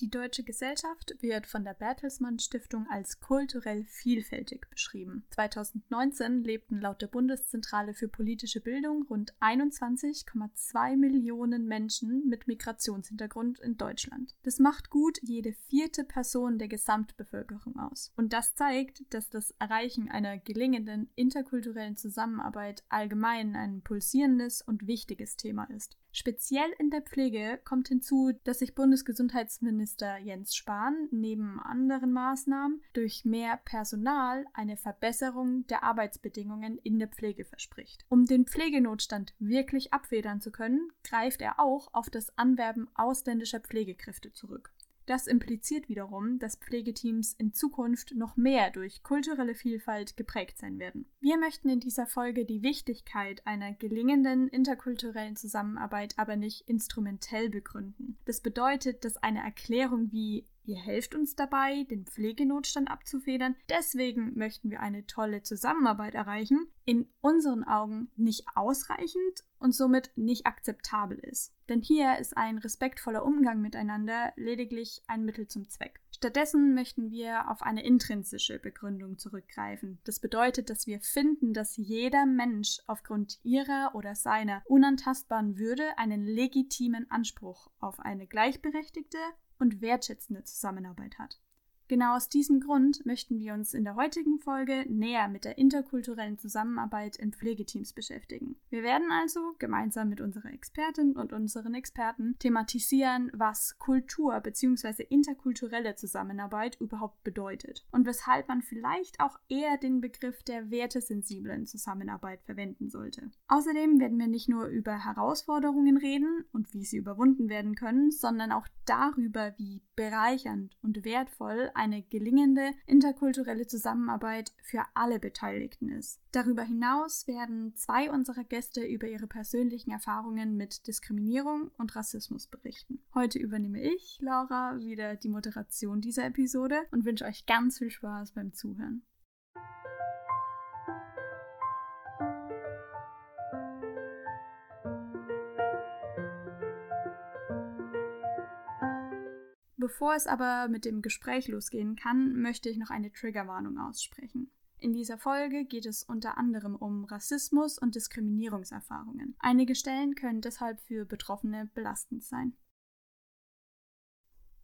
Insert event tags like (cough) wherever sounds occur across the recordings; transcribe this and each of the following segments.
Die deutsche Gesellschaft wird von der Bertelsmann Stiftung als kulturell vielfältig beschrieben. 2019 lebten laut der Bundeszentrale für politische Bildung rund 21,2 Millionen Menschen mit Migrationshintergrund in Deutschland. Das macht gut jede vierte Person der Gesamtbevölkerung aus. Und das zeigt, dass das Erreichen einer gelingenden interkulturellen Zusammenarbeit allgemein ein pulsierendes und wichtiges Thema ist. Speziell in der Pflege kommt hinzu, dass sich Bundesgesundheitsminister Jens Spahn neben anderen Maßnahmen durch mehr Personal eine Verbesserung der Arbeitsbedingungen in der Pflege verspricht. Um den Pflegenotstand wirklich abfedern zu können, greift er auch auf das Anwerben ausländischer Pflegekräfte zurück. Das impliziert wiederum, dass Pflegeteams in Zukunft noch mehr durch kulturelle Vielfalt geprägt sein werden. Wir möchten in dieser Folge die Wichtigkeit einer gelingenden interkulturellen Zusammenarbeit aber nicht instrumentell begründen. Das bedeutet, dass eine Erklärung wie Ihr helft uns dabei, den Pflegenotstand abzufedern. Deswegen möchten wir eine tolle Zusammenarbeit erreichen. In unseren Augen nicht ausreichend und somit nicht akzeptabel ist. Denn hier ist ein respektvoller Umgang miteinander lediglich ein Mittel zum Zweck. Stattdessen möchten wir auf eine intrinsische Begründung zurückgreifen. Das bedeutet, dass wir finden, dass jeder Mensch aufgrund ihrer oder seiner unantastbaren Würde einen legitimen Anspruch auf eine gleichberechtigte und wertschätzende Zusammenarbeit hat. Genau aus diesem Grund möchten wir uns in der heutigen Folge näher mit der interkulturellen Zusammenarbeit in Pflegeteams beschäftigen. Wir werden also gemeinsam mit unserer Expertin und unseren Experten thematisieren, was Kultur bzw. interkulturelle Zusammenarbeit überhaupt bedeutet und weshalb man vielleicht auch eher den Begriff der wertesensiblen Zusammenarbeit verwenden sollte. Außerdem werden wir nicht nur über Herausforderungen reden und wie sie überwunden werden können, sondern auch darüber, wie bereichernd und wertvoll eine gelingende interkulturelle Zusammenarbeit für alle Beteiligten ist. Darüber hinaus werden zwei unserer Gäste über ihre persönlichen Erfahrungen mit Diskriminierung und Rassismus berichten. Heute übernehme ich, Laura, wieder die Moderation dieser Episode und wünsche euch ganz viel Spaß beim Zuhören. Bevor es aber mit dem Gespräch losgehen kann, möchte ich noch eine Triggerwarnung aussprechen. In dieser Folge geht es unter anderem um Rassismus und Diskriminierungserfahrungen. Einige Stellen können deshalb für Betroffene belastend sein.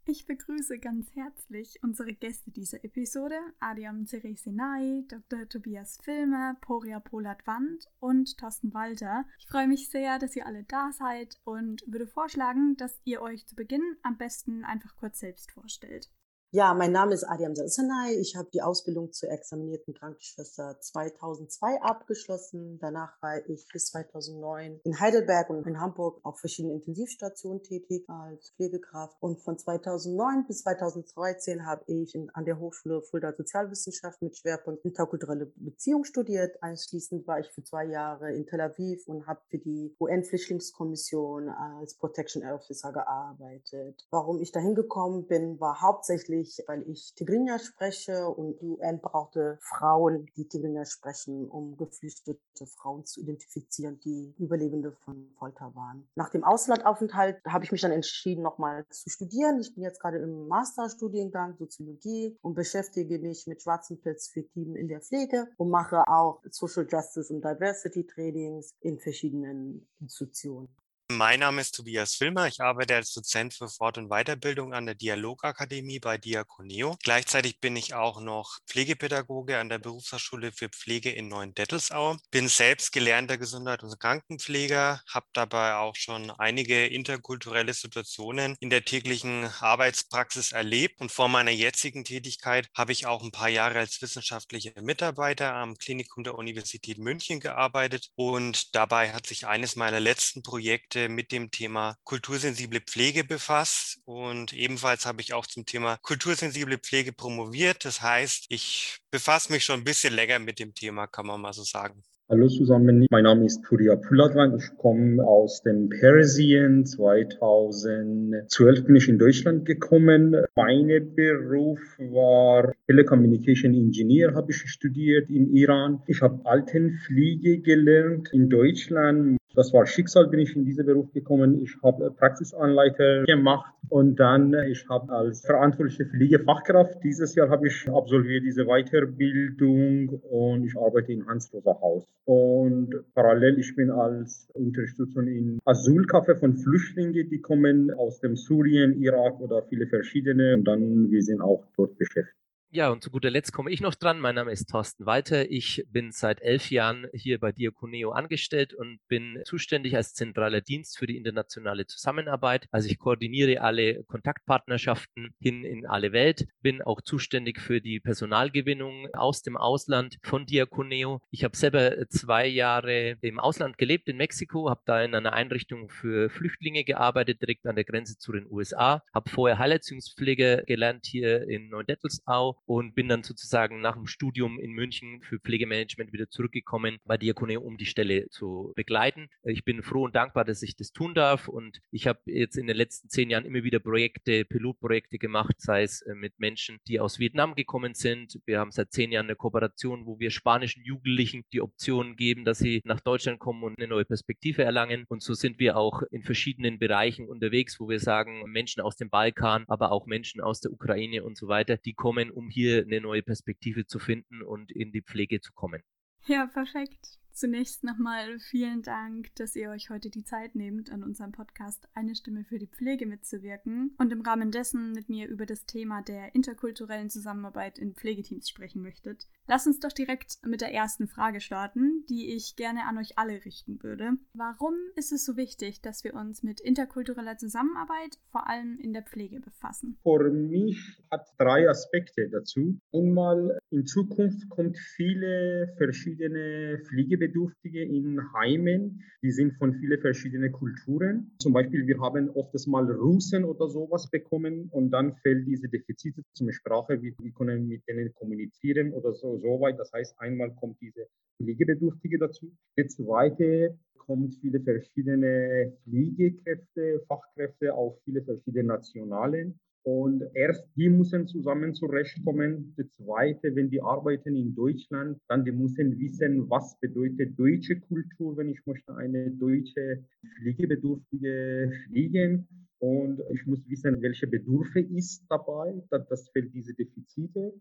Ich begrüße ganz herzlich unsere Gäste dieser Episode, Adiam Ceresenai, Dr. Tobias Filmer, Poria Polat-Wand und Thorsten Walter. Ich freue mich sehr, dass ihr alle da seid und würde vorschlagen, dass ihr euch zu Beginn am besten einfach kurz selbst vorstellt. Ja, mein Name ist Adiam Sassanay. Ich habe die Ausbildung zur examinierten Krankenschwester 2002 abgeschlossen. Danach war ich bis 2009 in Heidelberg und in Hamburg auf verschiedenen Intensivstationen tätig als Pflegekraft. Und von 2009 bis 2013 habe ich in, an der Hochschule Fulda Sozialwissenschaft mit Schwerpunkt interkulturelle Beziehung studiert. Anschließend war ich für zwei Jahre in Tel Aviv und habe für die UN-Flüchtlingskommission als Protection Officer gearbeitet. Warum ich dahin gekommen bin, war hauptsächlich ich, weil ich Tigrinya spreche und die UN brauchte Frauen, die Tigrinya sprechen, um geflüchtete Frauen zu identifizieren, die Überlebende von Folter waren. Nach dem Auslandaufenthalt habe ich mich dann entschieden, nochmal zu studieren. Ich bin jetzt gerade im Masterstudiengang Soziologie und beschäftige mich mit schwarzen Perspektiven in der Pflege und mache auch Social Justice und Diversity Trainings in verschiedenen Institutionen. Mein Name ist Tobias Filmer. Ich arbeite als Dozent für Fort- und Weiterbildung an der Dialogakademie bei Diakoneo. Gleichzeitig bin ich auch noch Pflegepädagoge an der Berufshochschule für Pflege in Neuendettelsau. Bin selbst gelernter Gesundheit- und Krankenpfleger, habe dabei auch schon einige interkulturelle Situationen in der täglichen Arbeitspraxis erlebt. Und vor meiner jetzigen Tätigkeit habe ich auch ein paar Jahre als wissenschaftlicher Mitarbeiter am Klinikum der Universität München gearbeitet. Und dabei hat sich eines meiner letzten Projekte mit dem Thema kultursensible Pflege befasst und ebenfalls habe ich auch zum Thema kultursensible Pflege promoviert. Das heißt, ich befasse mich schon ein bisschen länger mit dem Thema, kann man mal so sagen. Hallo zusammen, mein Name ist Puria Puladwan. Ich komme aus dem Persien. 2012 bin ich in Deutschland gekommen. Mein Beruf war Telecommunication Engineer, habe ich studiert in Iran. Ich habe Altenpflege gelernt in Deutschland. Das war Schicksal, bin ich in diesen Beruf gekommen. Ich habe Praxisanleiter gemacht und dann ich habe als verantwortliche Pflegefachkraft dieses Jahr habe ich absolviert diese Weiterbildung und ich arbeite in Hans-Rosa Haus. Und parallel ich bin als Unterstützung in Asylcafé von Flüchtlingen, die kommen aus dem Syrien, Irak oder viele verschiedene und dann wir sind auch dort beschäftigt. Ja, und zu guter Letzt komme ich noch dran. Mein Name ist Thorsten Weiter. Ich bin seit elf Jahren hier bei Diaconeo angestellt und bin zuständig als zentraler Dienst für die internationale Zusammenarbeit. Also ich koordiniere alle Kontaktpartnerschaften hin in alle Welt, bin auch zuständig für die Personalgewinnung aus dem Ausland von Diaconeo. Ich habe selber zwei Jahre im Ausland gelebt, in Mexiko, habe da in einer Einrichtung für Flüchtlinge gearbeitet, direkt an der Grenze zu den USA, habe vorher Heilerziehungspflege gelernt hier in Neudettelsau und bin dann sozusagen nach dem Studium in München für Pflegemanagement wieder zurückgekommen bei Diakonie, um die Stelle zu begleiten. Ich bin froh und dankbar, dass ich das tun darf und ich habe jetzt in den letzten zehn Jahren immer wieder Projekte, Pilotprojekte gemacht, sei es äh, mit Menschen, die aus Vietnam gekommen sind. Wir haben seit zehn Jahren eine Kooperation, wo wir spanischen Jugendlichen die Option geben, dass sie nach Deutschland kommen und eine neue Perspektive erlangen. Und so sind wir auch in verschiedenen Bereichen unterwegs, wo wir sagen, Menschen aus dem Balkan, aber auch Menschen aus der Ukraine und so weiter, die kommen, um hier eine neue Perspektive zu finden und in die Pflege zu kommen. Ja, perfekt. Zunächst nochmal vielen Dank, dass ihr euch heute die Zeit nehmt, an unserem Podcast Eine Stimme für die Pflege mitzuwirken und im Rahmen dessen mit mir über das Thema der interkulturellen Zusammenarbeit in Pflegeteams sprechen möchtet. Lasst uns doch direkt mit der ersten Frage starten, die ich gerne an euch alle richten würde. Warum ist es so wichtig, dass wir uns mit interkultureller Zusammenarbeit vor allem in der Pflege befassen? Für mich hat drei Aspekte dazu. Einmal in Zukunft kommt viele verschiedene Pflege Pflegebedürftige in Heimen, die sind von vielen verschiedenen Kulturen. Zum Beispiel, wir haben oftens mal Russen oder sowas bekommen und dann fällt diese Defizite zum Sprache, wir, wir können mit denen kommunizieren oder so, so weit. Das heißt, einmal kommt diese Pflegebedürftige dazu. Der zweite kommt viele verschiedene Pflegekräfte, Fachkräfte auf viele verschiedene Nationalen. Und erst die müssen zusammen zurechtkommen. Das Zweite, wenn die arbeiten in Deutschland, dann die müssen wissen, was bedeutet deutsche Kultur, wenn ich möchte eine deutsche Pflegebedürftige pflegen. Und ich muss wissen, welche Bedürfe ist dabei. Das fällt diese Defizite.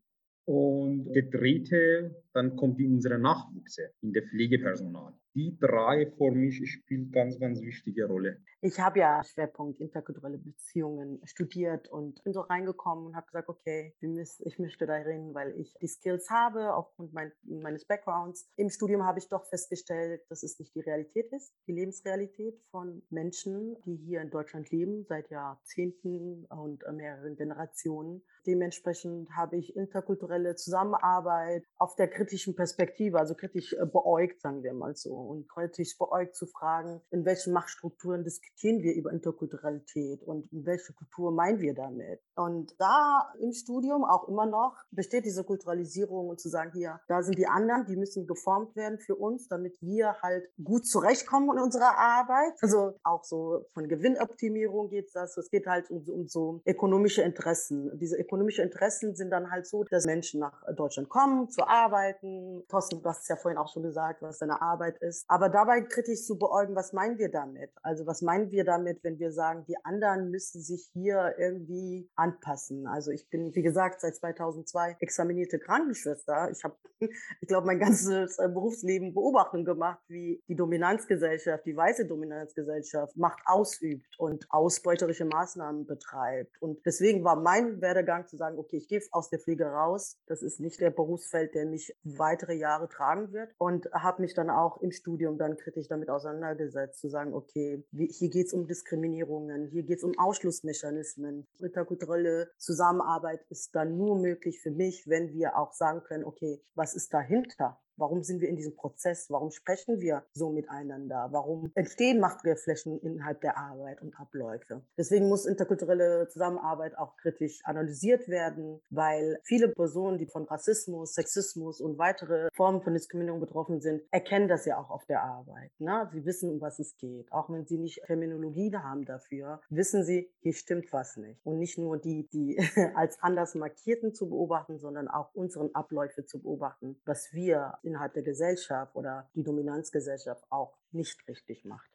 Und der dritte, dann kommt die unsere Nachwuchse in der Pflegepersonal die drei für mich spielen ganz, ganz wichtige Rolle. Ich habe ja Schwerpunkt interkulturelle Beziehungen studiert und bin so reingekommen und habe gesagt, okay, ich möchte da reden, weil ich die Skills habe aufgrund mein, meines Backgrounds. Im Studium habe ich doch festgestellt, dass es nicht die Realität ist, die Lebensrealität von Menschen, die hier in Deutschland leben, seit Jahrzehnten und mehreren Generationen. Dementsprechend habe ich interkulturelle Zusammenarbeit auf der kritischen Perspektive, also kritisch äh, beäugt, sagen wir mal so und kritisch beäugt zu fragen, in welchen Machtstrukturen diskutieren wir über Interkulturalität und welche Kultur meinen wir damit. Und da im Studium auch immer noch besteht diese Kulturalisierung und zu sagen, hier, da sind die anderen, die müssen geformt werden für uns, damit wir halt gut zurechtkommen in unserer Arbeit. Also auch so von Gewinnoptimierung geht das. Es geht halt um, um so ökonomische Interessen. Diese ökonomischen Interessen sind dann halt so, dass Menschen nach Deutschland kommen, zu arbeiten. Thorsten, du hast es ja vorhin auch schon gesagt, was deine Arbeit ist ist. Aber dabei kritisch zu beäugen, was meinen wir damit? Also was meinen wir damit, wenn wir sagen, die anderen müssen sich hier irgendwie anpassen? Also ich bin, wie gesagt, seit 2002 examinierte Krankenschwester. Ich habe, (laughs) ich glaube, mein ganzes äh, Berufsleben Beobachtung gemacht, wie die Dominanzgesellschaft, die weiße Dominanzgesellschaft Macht ausübt und ausbeuterische Maßnahmen betreibt. Und deswegen war mein Werdegang zu sagen, okay, ich gehe aus der Pflege raus. Das ist nicht der Berufsfeld, der mich weitere Jahre tragen wird. Und habe mich dann auch im Studium dann kritisch damit auseinandergesetzt, zu sagen, okay, hier geht es um Diskriminierungen, hier geht es um Ausschlussmechanismen. Interkulturelle Zusammenarbeit ist dann nur möglich für mich, wenn wir auch sagen können, okay, was ist dahinter? Warum sind wir in diesem Prozess? Warum sprechen wir so miteinander? Warum entstehen Machtgeflächen innerhalb der Arbeit und Abläufe? Deswegen muss interkulturelle Zusammenarbeit auch kritisch analysiert werden, weil viele Personen, die von Rassismus, Sexismus und weitere Formen von Diskriminierung betroffen sind, erkennen das ja auch auf der Arbeit. Ne? Sie wissen, um was es geht. Auch wenn sie nicht Terminologien haben dafür, wissen sie, hier stimmt was nicht. Und nicht nur die, die (laughs) als anders markierten zu beobachten, sondern auch unseren Abläufe zu beobachten, was wir innerhalb der Gesellschaft oder die Dominanzgesellschaft auch nicht richtig macht.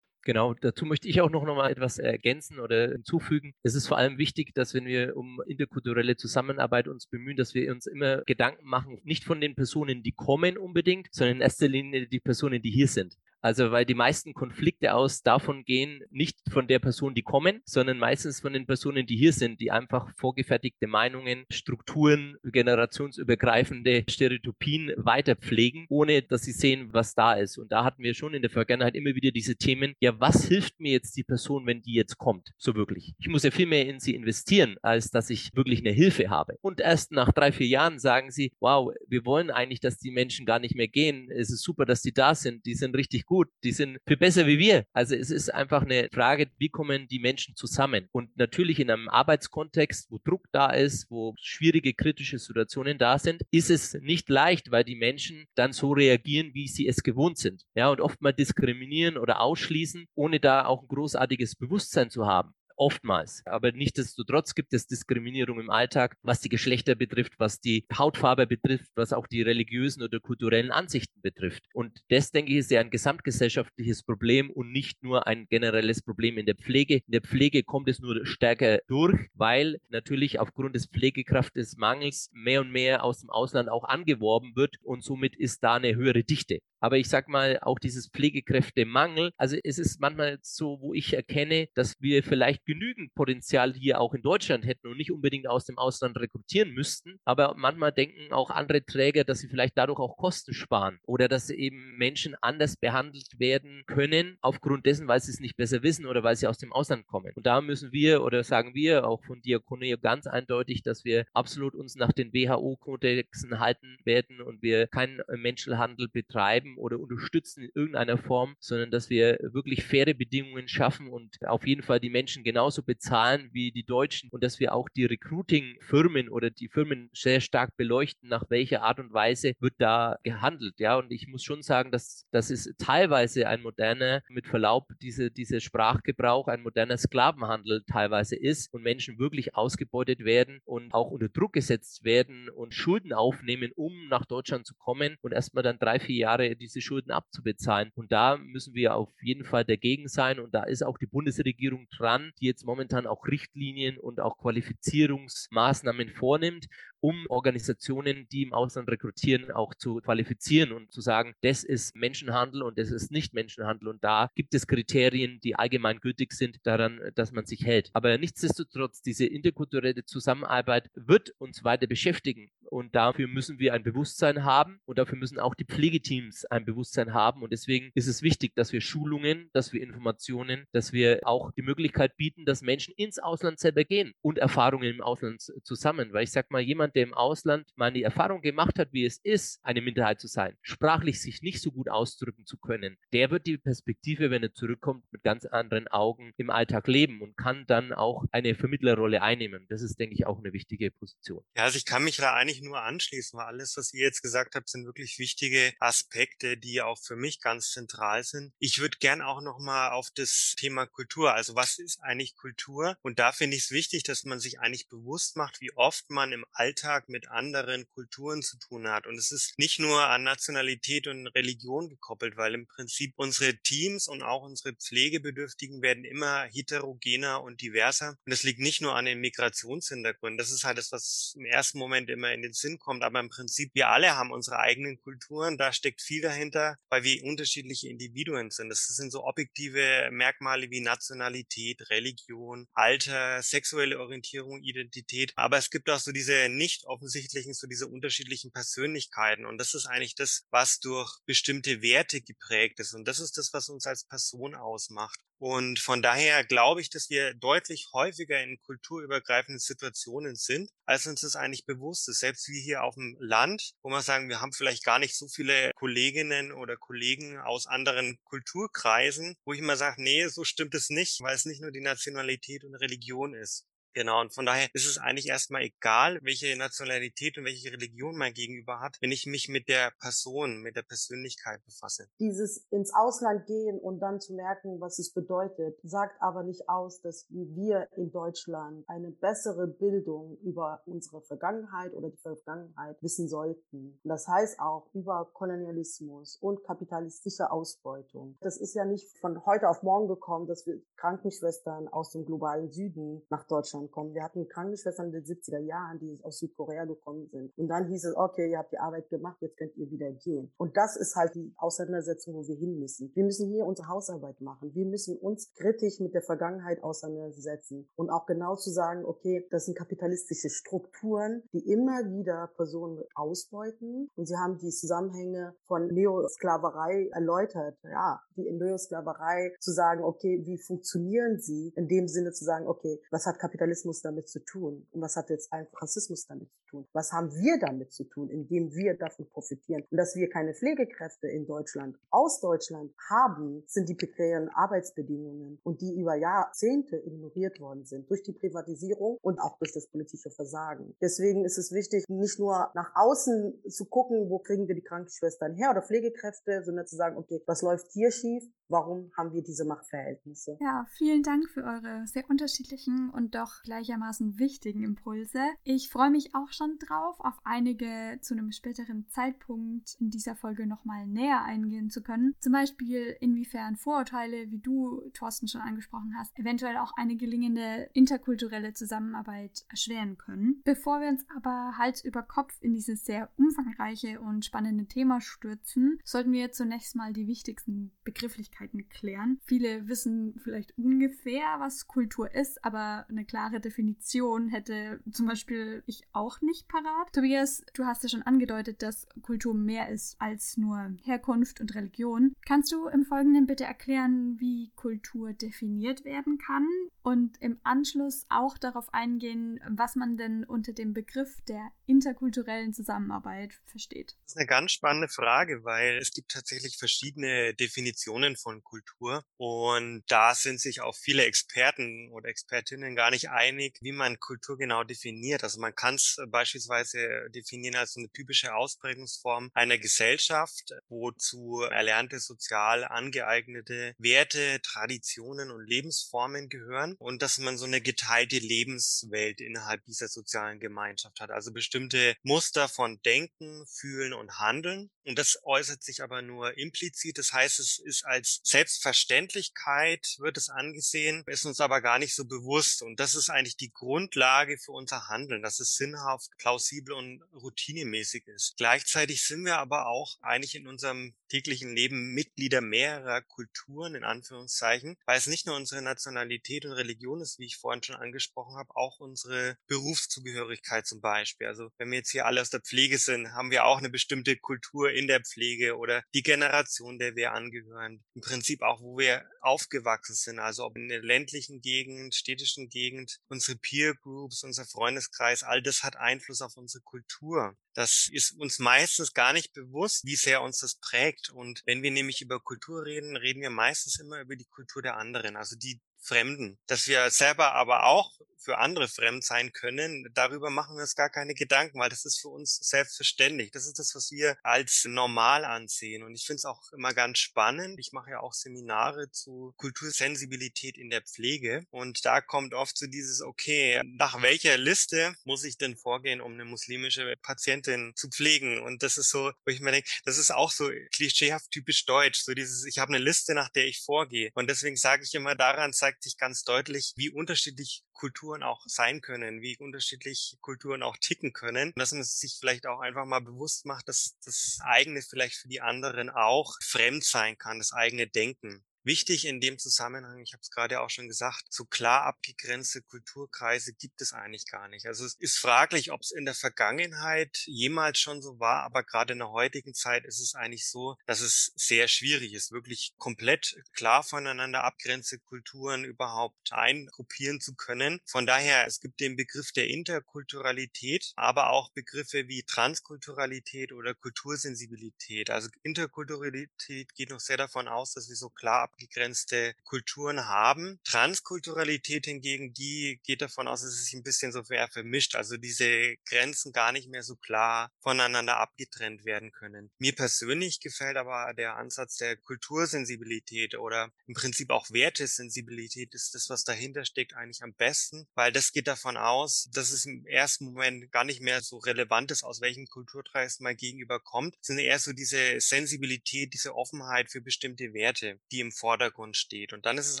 Genau, dazu möchte ich auch noch mal etwas ergänzen oder hinzufügen. Es ist vor allem wichtig, dass wenn wir um interkulturelle Zusammenarbeit uns bemühen, dass wir uns immer Gedanken machen, nicht von den Personen, die kommen unbedingt, sondern in erster Linie die Personen, die hier sind. Also weil die meisten Konflikte aus davon gehen, nicht von der Person, die kommen, sondern meistens von den Personen, die hier sind, die einfach vorgefertigte Meinungen, Strukturen, generationsübergreifende Stereotypien weiter pflegen, ohne dass sie sehen, was da ist. Und da hatten wir schon in der Vergangenheit immer wieder diese Themen, ja, was hilft mir jetzt die Person, wenn die jetzt kommt? So wirklich. Ich muss ja viel mehr in sie investieren, als dass ich wirklich eine Hilfe habe. Und erst nach drei, vier Jahren sagen sie, wow, wir wollen eigentlich, dass die Menschen gar nicht mehr gehen. Es ist super, dass die da sind. Die sind richtig gut, die sind viel besser wie wir. Also es ist einfach eine Frage, wie kommen die Menschen zusammen? Und natürlich in einem Arbeitskontext, wo Druck da ist, wo schwierige kritische Situationen da sind, ist es nicht leicht, weil die Menschen dann so reagieren, wie sie es gewohnt sind. Ja, und oft mal diskriminieren oder ausschließen, ohne da auch ein großartiges Bewusstsein zu haben oftmals. Aber nichtsdestotrotz gibt es Diskriminierung im Alltag, was die Geschlechter betrifft, was die Hautfarbe betrifft, was auch die religiösen oder kulturellen Ansichten betrifft. Und das, denke ich, ist ja ein gesamtgesellschaftliches Problem und nicht nur ein generelles Problem in der Pflege. In der Pflege kommt es nur stärker durch, weil natürlich aufgrund des Pflegekraftesmangels mehr und mehr aus dem Ausland auch angeworben wird und somit ist da eine höhere Dichte. Aber ich sag mal, auch dieses Pflegekräftemangel, also es ist manchmal so, wo ich erkenne, dass wir vielleicht genügend Potenzial hier auch in Deutschland hätten und nicht unbedingt aus dem Ausland rekrutieren müssten. Aber manchmal denken auch andere Träger, dass sie vielleicht dadurch auch Kosten sparen oder dass eben Menschen anders behandelt werden können, aufgrund dessen, weil sie es nicht besser wissen oder weil sie aus dem Ausland kommen. Und da müssen wir oder sagen wir auch von Diakonie ganz eindeutig, dass wir absolut uns nach den WHO-Kodexen halten werden und wir keinen Menschenhandel betreiben oder unterstützen in irgendeiner Form, sondern dass wir wirklich faire Bedingungen schaffen und auf jeden Fall die Menschen genau genauso bezahlen wie die Deutschen und dass wir auch die Recruiting-Firmen oder die Firmen sehr stark beleuchten, nach welcher Art und Weise wird da gehandelt. Ja, und ich muss schon sagen, dass das ist teilweise ein moderner, mit Verlaub, diese, dieser Sprachgebrauch, ein moderner Sklavenhandel teilweise ist und Menschen wirklich ausgebeutet werden und auch unter Druck gesetzt werden und Schulden aufnehmen, um nach Deutschland zu kommen und erstmal dann drei, vier Jahre diese Schulden abzubezahlen. Und da müssen wir auf jeden Fall dagegen sein und da ist auch die Bundesregierung dran, die jetzt momentan auch Richtlinien und auch Qualifizierungsmaßnahmen vornimmt, um Organisationen, die im Ausland rekrutieren, auch zu qualifizieren und zu sagen, das ist Menschenhandel und das ist nicht Menschenhandel. Und da gibt es Kriterien, die allgemein gültig sind, daran, dass man sich hält. Aber nichtsdestotrotz, diese interkulturelle Zusammenarbeit wird uns weiter beschäftigen. Und dafür müssen wir ein Bewusstsein haben und dafür müssen auch die Pflegeteams ein Bewusstsein haben. Und deswegen ist es wichtig, dass wir Schulungen, dass wir Informationen, dass wir auch die Möglichkeit bieten, dass Menschen ins Ausland selber gehen und Erfahrungen im Ausland zusammen. Weil ich sag mal, jemand, der im Ausland mal die Erfahrung gemacht hat, wie es ist, eine Minderheit zu sein, sprachlich sich nicht so gut ausdrücken zu können, der wird die Perspektive, wenn er zurückkommt, mit ganz anderen Augen im Alltag leben und kann dann auch eine Vermittlerrolle einnehmen. Das ist, denke ich, auch eine wichtige Position. Ja, also ich kann mich da eigentlich nur anschließen, weil alles, was ihr jetzt gesagt habt, sind wirklich wichtige Aspekte, die auch für mich ganz zentral sind. Ich würde gern auch nochmal auf das Thema Kultur, also was ist eigentlich Kultur? Und da finde ich es wichtig, dass man sich eigentlich bewusst macht, wie oft man im Alltag mit anderen Kulturen zu tun hat. Und es ist nicht nur an Nationalität und Religion gekoppelt, weil im Prinzip unsere Teams und auch unsere Pflegebedürftigen werden immer heterogener und diverser. Und das liegt nicht nur an den Migrationshintergründen. Das ist halt das, was im ersten Moment immer in den Sinn kommt. Aber im Prinzip, wir alle haben unsere eigenen Kulturen. Da steckt viel dahinter, weil wir unterschiedliche Individuen sind. Das sind so objektive Merkmale wie Nationalität, Religion, Alter, sexuelle Orientierung, Identität. Aber es gibt auch so diese nicht offensichtlichen, so diese unterschiedlichen Persönlichkeiten. Und das ist eigentlich das, was durch bestimmte Werte geprägt ist. Und das ist das, was uns als Person ausmacht. Und von daher glaube ich, dass wir deutlich häufiger in kulturübergreifenden Situationen sind, als uns das eigentlich bewusst ist. Selbst wie hier auf dem Land, wo man sagen, wir haben vielleicht gar nicht so viele Kolleginnen oder Kollegen aus anderen Kulturkreisen, wo ich immer sage, nee, so stimmt es nicht, weil es nicht nur die Nationalität und Religion ist. Genau, und von daher ist es eigentlich erstmal egal, welche Nationalität und welche Religion man gegenüber hat, wenn ich mich mit der Person, mit der Persönlichkeit befasse. Dieses ins Ausland gehen und dann zu merken, was es bedeutet, sagt aber nicht aus, dass wir in Deutschland eine bessere Bildung über unsere Vergangenheit oder die Vergangenheit wissen sollten. Und das heißt auch über Kolonialismus und kapitalistische Ausbeutung. Das ist ja nicht von heute auf morgen gekommen, dass wir Krankenschwestern aus dem globalen Süden nach Deutschland kommen. Wir hatten Krankenschwestern in den 70er Jahren, die aus Südkorea gekommen sind. Und dann hieß es, okay, ihr habt die Arbeit gemacht, jetzt könnt ihr wieder gehen. Und das ist halt die Auseinandersetzung, wo wir hin müssen. Wir müssen hier unsere Hausarbeit machen. Wir müssen uns kritisch mit der Vergangenheit auseinandersetzen und auch genau zu sagen, okay, das sind kapitalistische Strukturen, die immer wieder Personen ausbeuten und sie haben die Zusammenhänge von Neosklaverei erläutert. Ja, die Neosklaverei zu sagen, okay, wie funktionieren sie? In dem Sinne zu sagen, okay, was hat Kapitalismus damit zu tun? Und was hat jetzt Rassismus damit zu tun? Was haben wir damit zu tun, indem wir davon profitieren? Und dass wir keine Pflegekräfte in Deutschland, aus Deutschland haben, sind die prekären Arbeitsbedingungen und die über Jahrzehnte ignoriert worden sind durch die Privatisierung und auch durch das politische Versagen. Deswegen ist es wichtig, nicht nur nach außen zu gucken, wo kriegen wir die Krankenschwestern her oder Pflegekräfte, sondern zu sagen, okay, was läuft hier schief? Warum haben wir diese Machtverhältnisse? Ja, vielen Dank für eure sehr unterschiedlichen und doch gleichermaßen wichtigen Impulse. Ich freue mich auch schon drauf, auf einige zu einem späteren Zeitpunkt in dieser Folge nochmal näher eingehen zu können. Zum Beispiel, inwiefern Vorurteile, wie du, Thorsten, schon angesprochen hast, eventuell auch eine gelingende interkulturelle Zusammenarbeit erschweren können. Bevor wir uns aber Hals über Kopf in dieses sehr umfangreiche und spannende Thema stürzen, sollten wir zunächst mal die wichtigsten Begrifflichkeiten klären. Viele wissen vielleicht ungefähr, was Kultur ist, aber eine klare Definition hätte zum Beispiel ich auch nicht parat. Tobias, du hast ja schon angedeutet, dass Kultur mehr ist als nur Herkunft und Religion. Kannst du im Folgenden bitte erklären, wie Kultur definiert werden kann und im Anschluss auch darauf eingehen, was man denn unter dem Begriff der interkulturellen Zusammenarbeit versteht? Das ist eine ganz spannende Frage, weil es gibt tatsächlich verschiedene Definitionen von Kultur und da sind sich auch viele Experten oder Expertinnen gar nicht einig, wie man Kultur genau definiert. Also man kann es beispielsweise definieren als eine typische Ausprägungsform einer Gesellschaft, wozu erlernte sozial angeeignete Werte, Traditionen und Lebensformen gehören und dass man so eine geteilte Lebenswelt innerhalb dieser sozialen Gemeinschaft hat. Also bestimmte Muster von Denken, Fühlen und Handeln. Und das äußert sich aber nur implizit. Das heißt, es ist als Selbstverständlichkeit wird es angesehen, ist uns aber gar nicht so bewusst. Und das ist eigentlich die Grundlage für unser Handeln, dass es sinnhaft, plausibel und routinemäßig ist. Gleichzeitig sind wir aber auch eigentlich in unserem täglichen Leben Mitglieder mehrerer Kulturen, in Anführungszeichen, weil es nicht nur unsere Nationalität und Religion ist, wie ich vorhin schon angesprochen habe, auch unsere Berufszugehörigkeit zum Beispiel. Also wenn wir jetzt hier alle aus der Pflege sind, haben wir auch eine bestimmte Kultur in der Pflege oder die Generation, der wir angehören. Im Prinzip auch, wo wir aufgewachsen sind, also ob in der ländlichen Gegend, städtischen Gegend, unsere Peer Groups, unser Freundeskreis, all das hat Einfluss auf unsere Kultur. Das ist uns meistens gar nicht bewusst, wie sehr uns das prägt. Und wenn wir nämlich über Kultur reden, reden wir meistens immer über die Kultur der anderen, also die Fremden. Dass wir selber aber auch für andere fremd sein können, darüber machen wir uns gar keine Gedanken, weil das ist für uns selbstverständlich. Das ist das, was wir als normal ansehen. Und ich finde es auch immer ganz spannend. Ich mache ja auch Seminare zu Kultursensibilität in der Pflege. Und da kommt oft so dieses, okay, nach welcher Liste muss ich denn vorgehen, um eine muslimische Patientin zu pflegen? Und das ist so, wo ich mir denke, das ist auch so klischeehaft typisch deutsch. So dieses, ich habe eine Liste, nach der ich vorgehe. Und deswegen sage ich immer, daran zeigt sich ganz deutlich, wie unterschiedlich Kulturen auch sein können, wie unterschiedlich Kulturen auch ticken können. Dass man sich vielleicht auch einfach mal bewusst macht, dass das eigene vielleicht für die anderen auch fremd sein kann, das eigene Denken. Wichtig in dem Zusammenhang, ich habe es gerade auch schon gesagt, so klar abgegrenzte Kulturkreise gibt es eigentlich gar nicht. Also es ist fraglich, ob es in der Vergangenheit jemals schon so war, aber gerade in der heutigen Zeit ist es eigentlich so, dass es sehr schwierig ist, wirklich komplett klar voneinander abgrenzte Kulturen überhaupt eingruppieren zu können. Von daher, es gibt den Begriff der Interkulturalität, aber auch Begriffe wie Transkulturalität oder Kultursensibilität. Also Interkulturalität geht noch sehr davon aus, dass wir so klar abgegrenzte Kulturen haben. Transkulturalität hingegen, die geht davon aus, dass es sich ein bisschen so vermischt, also diese Grenzen gar nicht mehr so klar voneinander abgetrennt werden können. Mir persönlich gefällt aber der Ansatz der Kultursensibilität oder im Prinzip auch Wertesensibilität ist das, was dahinter steckt, eigentlich am besten, weil das geht davon aus, dass es im ersten Moment gar nicht mehr so relevant ist, aus welchem Kulturkreis man gegenüber kommt, sondern eher so diese Sensibilität, diese Offenheit für bestimmte Werte, die im Vordergrund steht. Und dann ist es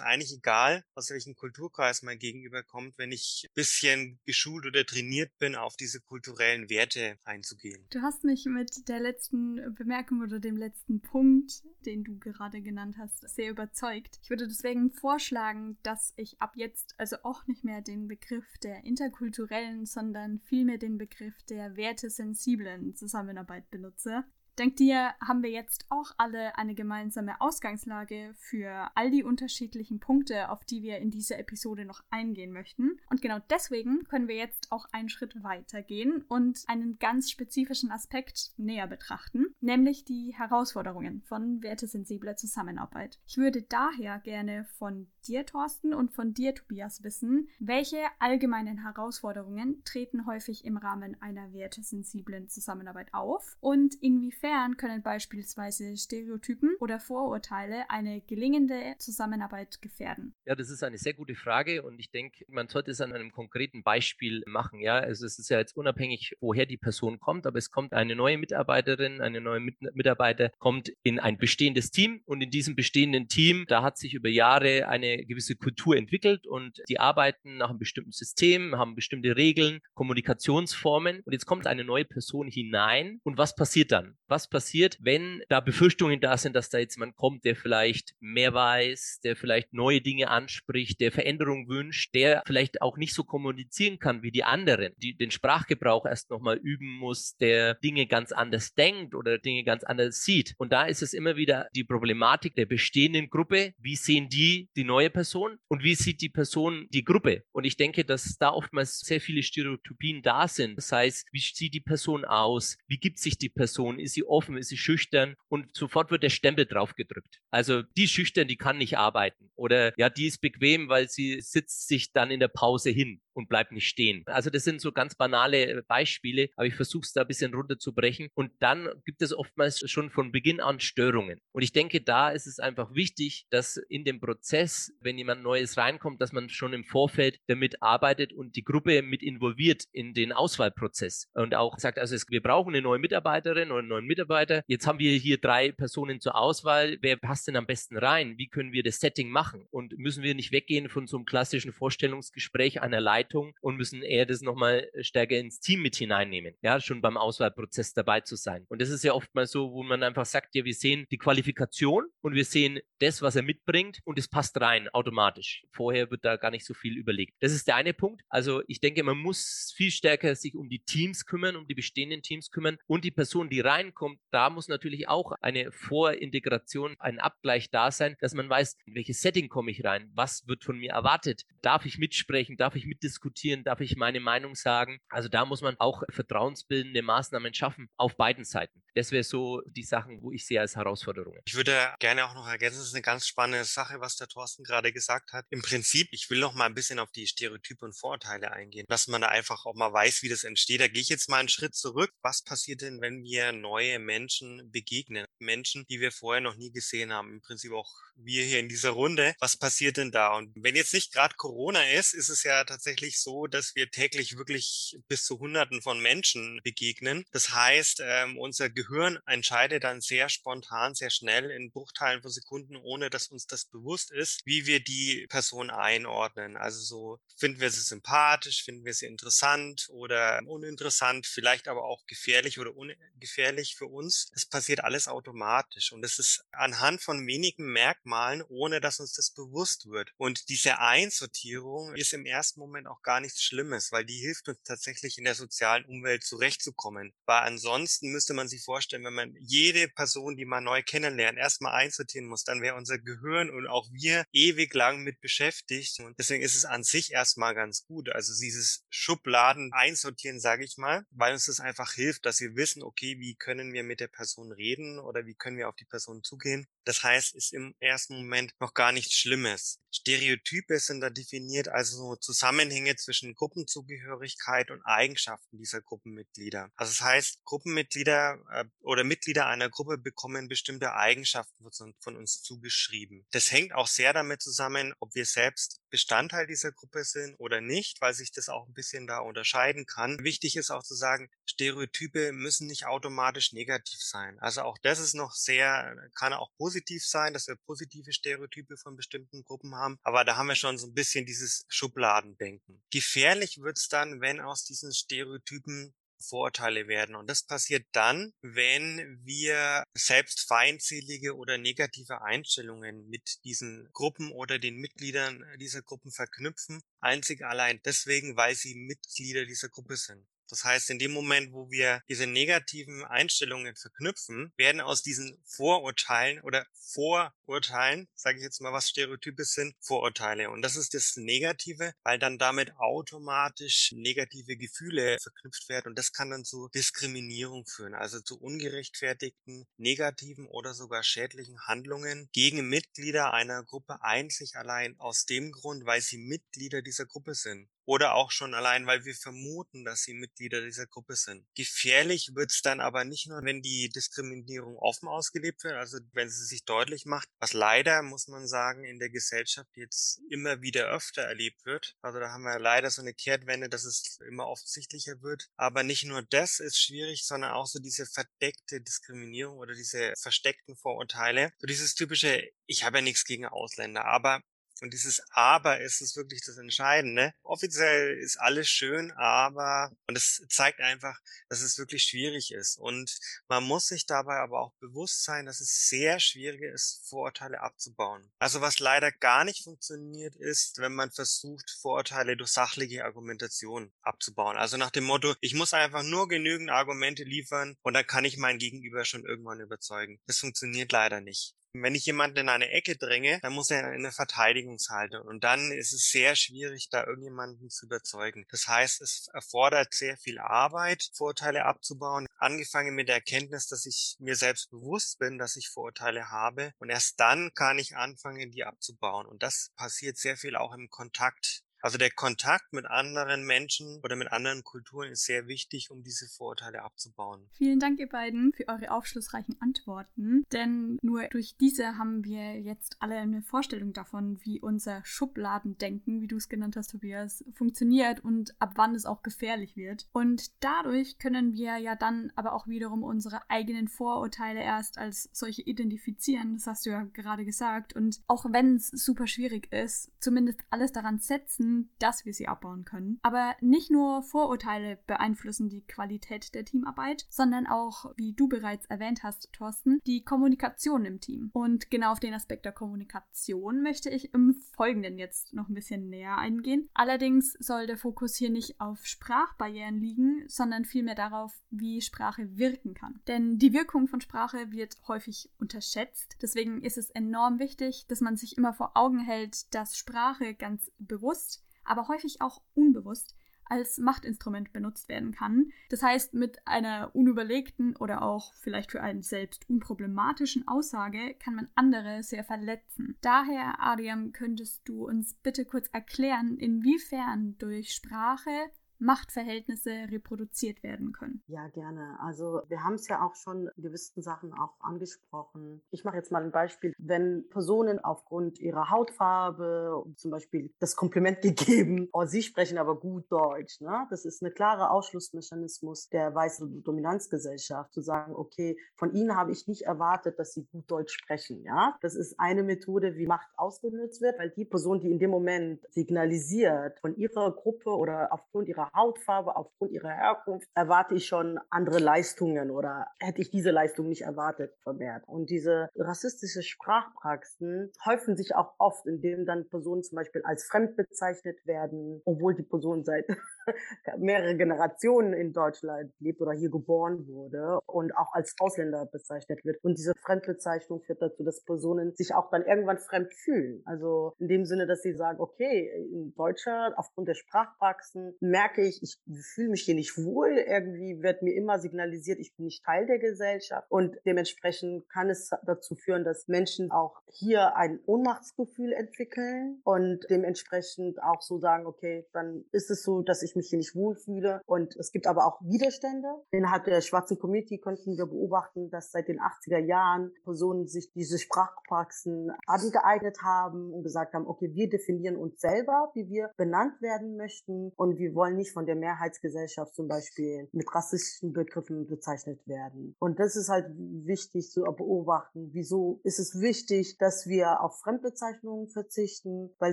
eigentlich egal, aus welchem Kulturkreis man gegenüber kommt, wenn ich ein bisschen geschult oder trainiert bin, auf diese kulturellen Werte einzugehen. Du hast mich mit der letzten Bemerkung oder dem letzten Punkt, den du gerade genannt hast, sehr überzeugt. Ich würde deswegen vorschlagen, dass ich ab jetzt also auch nicht mehr den Begriff der interkulturellen, sondern vielmehr den Begriff der wertesensiblen Zusammenarbeit benutze. Dank dir haben wir jetzt auch alle eine gemeinsame Ausgangslage für all die unterschiedlichen Punkte, auf die wir in dieser Episode noch eingehen möchten. Und genau deswegen können wir jetzt auch einen Schritt weiter gehen und einen ganz spezifischen Aspekt näher betrachten, nämlich die Herausforderungen von wertesensibler Zusammenarbeit. Ich würde daher gerne von dir, Thorsten, und von dir, Tobias, wissen, welche allgemeinen Herausforderungen treten häufig im Rahmen einer wertesensiblen Zusammenarbeit auf und inwiefern Inwiefern können beispielsweise Stereotypen oder Vorurteile eine gelingende Zusammenarbeit gefährden? Ja, das ist eine sehr gute Frage und ich denke, man sollte es an einem konkreten Beispiel machen. Ja, also es ist ja jetzt unabhängig, woher die Person kommt, aber es kommt eine neue Mitarbeiterin, eine neue Mit Mitarbeiter kommt in ein bestehendes Team und in diesem bestehenden Team, da hat sich über Jahre eine gewisse Kultur entwickelt und die arbeiten nach einem bestimmten System, haben bestimmte Regeln, Kommunikationsformen und jetzt kommt eine neue Person hinein und was passiert dann? Was was passiert, wenn da Befürchtungen da sind, dass da jetzt jemand kommt, der vielleicht mehr weiß, der vielleicht neue Dinge anspricht, der Veränderung wünscht, der vielleicht auch nicht so kommunizieren kann wie die anderen, die den Sprachgebrauch erst nochmal üben muss, der Dinge ganz anders denkt oder Dinge ganz anders sieht. Und da ist es immer wieder die Problematik der bestehenden Gruppe. Wie sehen die die neue Person und wie sieht die Person die Gruppe? Und ich denke, dass da oftmals sehr viele Stereotypien da sind. Das heißt, wie sieht die Person aus? Wie gibt sich die Person? Ist sie offen, ist sie schüchtern und sofort wird der Stempel drauf gedrückt. Also die schüchtern, die kann nicht arbeiten oder ja, die ist bequem, weil sie sitzt sich dann in der Pause hin und bleibt nicht stehen. Also das sind so ganz banale äh, Beispiele, aber ich versuche es da ein bisschen runterzubrechen. Und dann gibt es oftmals schon von Beginn an Störungen. Und ich denke, da ist es einfach wichtig, dass in dem Prozess, wenn jemand Neues reinkommt, dass man schon im Vorfeld damit arbeitet und die Gruppe mit involviert in den Auswahlprozess und auch sagt, also es, wir brauchen eine neue Mitarbeiterin oder einen neuen Mitarbeiter. Jetzt haben wir hier drei Personen zur Auswahl. Wer passt denn am besten rein? Wie können wir das Setting machen? Und müssen wir nicht weggehen von so einem klassischen Vorstellungsgespräch einer Leitung Leitung und müssen eher das nochmal stärker ins Team mit hineinnehmen, ja, schon beim Auswahlprozess dabei zu sein. Und das ist ja oftmals so, wo man einfach sagt, ja, wir sehen die Qualifikation und wir sehen das, was er mitbringt und es passt rein automatisch. Vorher wird da gar nicht so viel überlegt. Das ist der eine Punkt. Also ich denke, man muss viel stärker sich um die Teams kümmern, um die bestehenden Teams kümmern und die Person, die reinkommt, da muss natürlich auch eine Vorintegration, ein Abgleich da sein, dass man weiß, in welches Setting komme ich rein, was wird von mir erwartet, darf ich mitsprechen, darf ich mitdiskutieren, diskutieren, darf ich meine Meinung sagen. Also da muss man auch vertrauensbildende Maßnahmen schaffen auf beiden Seiten. Das wäre so die Sachen, wo ich sehe als Herausforderungen. Ich würde gerne auch noch ergänzen, das ist eine ganz spannende Sache, was der Thorsten gerade gesagt hat. Im Prinzip, ich will noch mal ein bisschen auf die Stereotype und Vorurteile eingehen, dass man da einfach auch mal weiß, wie das entsteht. Da gehe ich jetzt mal einen Schritt zurück. Was passiert denn, wenn wir neue Menschen begegnen? Menschen, die wir vorher noch nie gesehen haben. Im Prinzip auch wir hier in dieser Runde. Was passiert denn da? Und wenn jetzt nicht gerade Corona ist, ist es ja tatsächlich so, dass wir täglich wirklich bis zu Hunderten von Menschen begegnen. Das heißt, ähm, unser Gehirn entscheidet dann sehr spontan, sehr schnell in Bruchteilen von Sekunden, ohne dass uns das bewusst ist, wie wir die Person einordnen. Also so finden wir sie sympathisch, finden wir sie interessant oder uninteressant, vielleicht aber auch gefährlich oder ungefährlich für uns. Das passiert alles automatisch und es ist anhand von wenigen Merkmalen, ohne dass uns das bewusst wird. Und diese Einsortierung ist im ersten Moment Moment auch gar nichts Schlimmes, weil die hilft uns tatsächlich in der sozialen Umwelt zurechtzukommen. Weil ansonsten müsste man sich vorstellen, wenn man jede Person, die man neu kennenlernt, erstmal einsortieren muss, dann wäre unser Gehirn und auch wir ewig lang mit beschäftigt. Und deswegen ist es an sich erstmal ganz gut. Also dieses Schubladen einsortieren, sage ich mal, weil uns das einfach hilft, dass wir wissen, okay, wie können wir mit der Person reden oder wie können wir auf die Person zugehen. Das heißt, ist im ersten Moment noch gar nichts Schlimmes. Stereotype sind da definiert, also Zusammenhänge zwischen Gruppenzugehörigkeit und Eigenschaften dieser Gruppenmitglieder. Also das heißt, Gruppenmitglieder äh, oder Mitglieder einer Gruppe bekommen bestimmte Eigenschaften von uns zugeschrieben. Das hängt auch sehr damit zusammen, ob wir selbst Bestandteil dieser Gruppe sind oder nicht, weil sich das auch ein bisschen da unterscheiden kann. Wichtig ist auch zu sagen, Stereotype müssen nicht automatisch negativ sein. Also auch das ist noch sehr, kann auch positiv sein, dass wir positive Stereotype von bestimmten Gruppen haben. Aber da haben wir schon so ein bisschen dieses Schubladendenken. Gefährlich wird's dann, wenn aus diesen Stereotypen Vorurteile werden. Und das passiert dann, wenn wir selbst feindselige oder negative Einstellungen mit diesen Gruppen oder den Mitgliedern dieser Gruppen verknüpfen. Einzig allein deswegen, weil sie Mitglieder dieser Gruppe sind. Das heißt, in dem Moment, wo wir diese negativen Einstellungen verknüpfen, werden aus diesen Vorurteilen oder Vorurteilen, sage ich jetzt mal, was Stereotype sind, Vorurteile. Und das ist das Negative, weil dann damit automatisch negative Gefühle verknüpft werden. Und das kann dann zu Diskriminierung führen, also zu ungerechtfertigten, negativen oder sogar schädlichen Handlungen gegen Mitglieder einer Gruppe einzig allein aus dem Grund, weil sie Mitglieder dieser Gruppe sind oder auch schon allein, weil wir vermuten, dass sie Mitglieder dieser Gruppe sind. Gefährlich wird es dann aber nicht nur, wenn die Diskriminierung offen ausgelebt wird, also wenn sie sich deutlich macht, was leider, muss man sagen, in der Gesellschaft jetzt immer wieder öfter erlebt wird. Also da haben wir leider so eine Kehrtwende, dass es immer offensichtlicher wird. Aber nicht nur das ist schwierig, sondern auch so diese verdeckte Diskriminierung oder diese versteckten Vorurteile. So dieses typische, ich habe ja nichts gegen Ausländer, aber und dieses Aber ist es wirklich das Entscheidende. Offiziell ist alles schön, aber, und es zeigt einfach, dass es wirklich schwierig ist. Und man muss sich dabei aber auch bewusst sein, dass es sehr schwierig ist, Vorurteile abzubauen. Also was leider gar nicht funktioniert ist, wenn man versucht, Vorurteile durch sachliche Argumentation abzubauen. Also nach dem Motto, ich muss einfach nur genügend Argumente liefern und dann kann ich mein Gegenüber schon irgendwann überzeugen. Das funktioniert leider nicht. Wenn ich jemanden in eine Ecke dränge, dann muss er in eine Verteidigungshaltung. Und dann ist es sehr schwierig, da irgendjemanden zu überzeugen. Das heißt, es erfordert sehr viel Arbeit, Vorurteile abzubauen. Angefangen mit der Erkenntnis, dass ich mir selbst bewusst bin, dass ich Vorurteile habe. Und erst dann kann ich anfangen, die abzubauen. Und das passiert sehr viel auch im Kontakt also der Kontakt mit anderen Menschen oder mit anderen Kulturen ist sehr wichtig, um diese Vorurteile abzubauen. Vielen Dank, ihr beiden, für eure aufschlussreichen Antworten. Denn nur durch diese haben wir jetzt alle eine Vorstellung davon, wie unser Schubladendenken, wie du es genannt hast, Tobias, funktioniert und ab wann es auch gefährlich wird. Und dadurch können wir ja dann aber auch wiederum unsere eigenen Vorurteile erst als solche identifizieren. Das hast du ja gerade gesagt. Und auch wenn es super schwierig ist, zumindest alles daran setzen, dass wir sie abbauen können. Aber nicht nur Vorurteile beeinflussen die Qualität der Teamarbeit, sondern auch, wie du bereits erwähnt hast, Thorsten, die Kommunikation im Team. Und genau auf den Aspekt der Kommunikation möchte ich im Folgenden jetzt noch ein bisschen näher eingehen. Allerdings soll der Fokus hier nicht auf Sprachbarrieren liegen, sondern vielmehr darauf, wie Sprache wirken kann. Denn die Wirkung von Sprache wird häufig unterschätzt. Deswegen ist es enorm wichtig, dass man sich immer vor Augen hält, dass Sprache ganz bewusst aber häufig auch unbewusst als Machtinstrument benutzt werden kann. Das heißt, mit einer unüberlegten oder auch vielleicht für einen selbst unproblematischen Aussage kann man andere sehr verletzen. Daher, Adrian, könntest du uns bitte kurz erklären, inwiefern durch Sprache Machtverhältnisse reproduziert werden können. Ja, gerne. Also wir haben es ja auch schon in gewissen Sachen auch angesprochen. Ich mache jetzt mal ein Beispiel. Wenn Personen aufgrund ihrer Hautfarbe zum Beispiel das Kompliment (laughs) gegeben, oh, sie sprechen aber gut Deutsch, ne? das ist ein klarer Ausschlussmechanismus der weißen Dominanzgesellschaft, zu sagen, okay, von ihnen habe ich nicht erwartet, dass sie gut Deutsch sprechen. Ja, Das ist eine Methode, wie Macht ausgenutzt wird, weil die Person, die in dem Moment signalisiert von ihrer Gruppe oder aufgrund ihrer ihrer Hautfarbe, aufgrund ihrer Herkunft, erwarte ich schon andere Leistungen oder hätte ich diese Leistung nicht erwartet vermehrt. Und diese rassistische Sprachpraxen häufen sich auch oft, indem dann Personen zum Beispiel als fremd bezeichnet werden, obwohl die Person seit (laughs) mehrere Generationen in Deutschland lebt oder hier geboren wurde und auch als Ausländer bezeichnet wird. Und diese Fremdbezeichnung führt dazu, dass Personen sich auch dann irgendwann fremd fühlen. Also in dem Sinne, dass sie sagen, okay, in Deutscher, aufgrund der Sprachpraxen merke ich, ich fühle mich hier nicht wohl. Irgendwie wird mir immer signalisiert, ich bin nicht Teil der Gesellschaft. Und dementsprechend kann es dazu führen, dass Menschen auch hier ein Ohnmachtsgefühl entwickeln und dementsprechend auch so sagen, okay, dann ist es so, dass ich mich hier nicht wohlfühle. Und es gibt aber auch Widerstände. Innerhalb der schwarzen Community konnten wir beobachten, dass seit den 80er Jahren Personen sich diese Sprachpraxen angeeignet haben und gesagt haben, okay, wir definieren uns selber, wie wir benannt werden möchten und wir wollen nicht von der Mehrheitsgesellschaft zum Beispiel mit rassistischen Begriffen bezeichnet werden. Und das ist halt wichtig zu beobachten. Wieso ist es wichtig, dass wir auf Fremdbezeichnungen verzichten, weil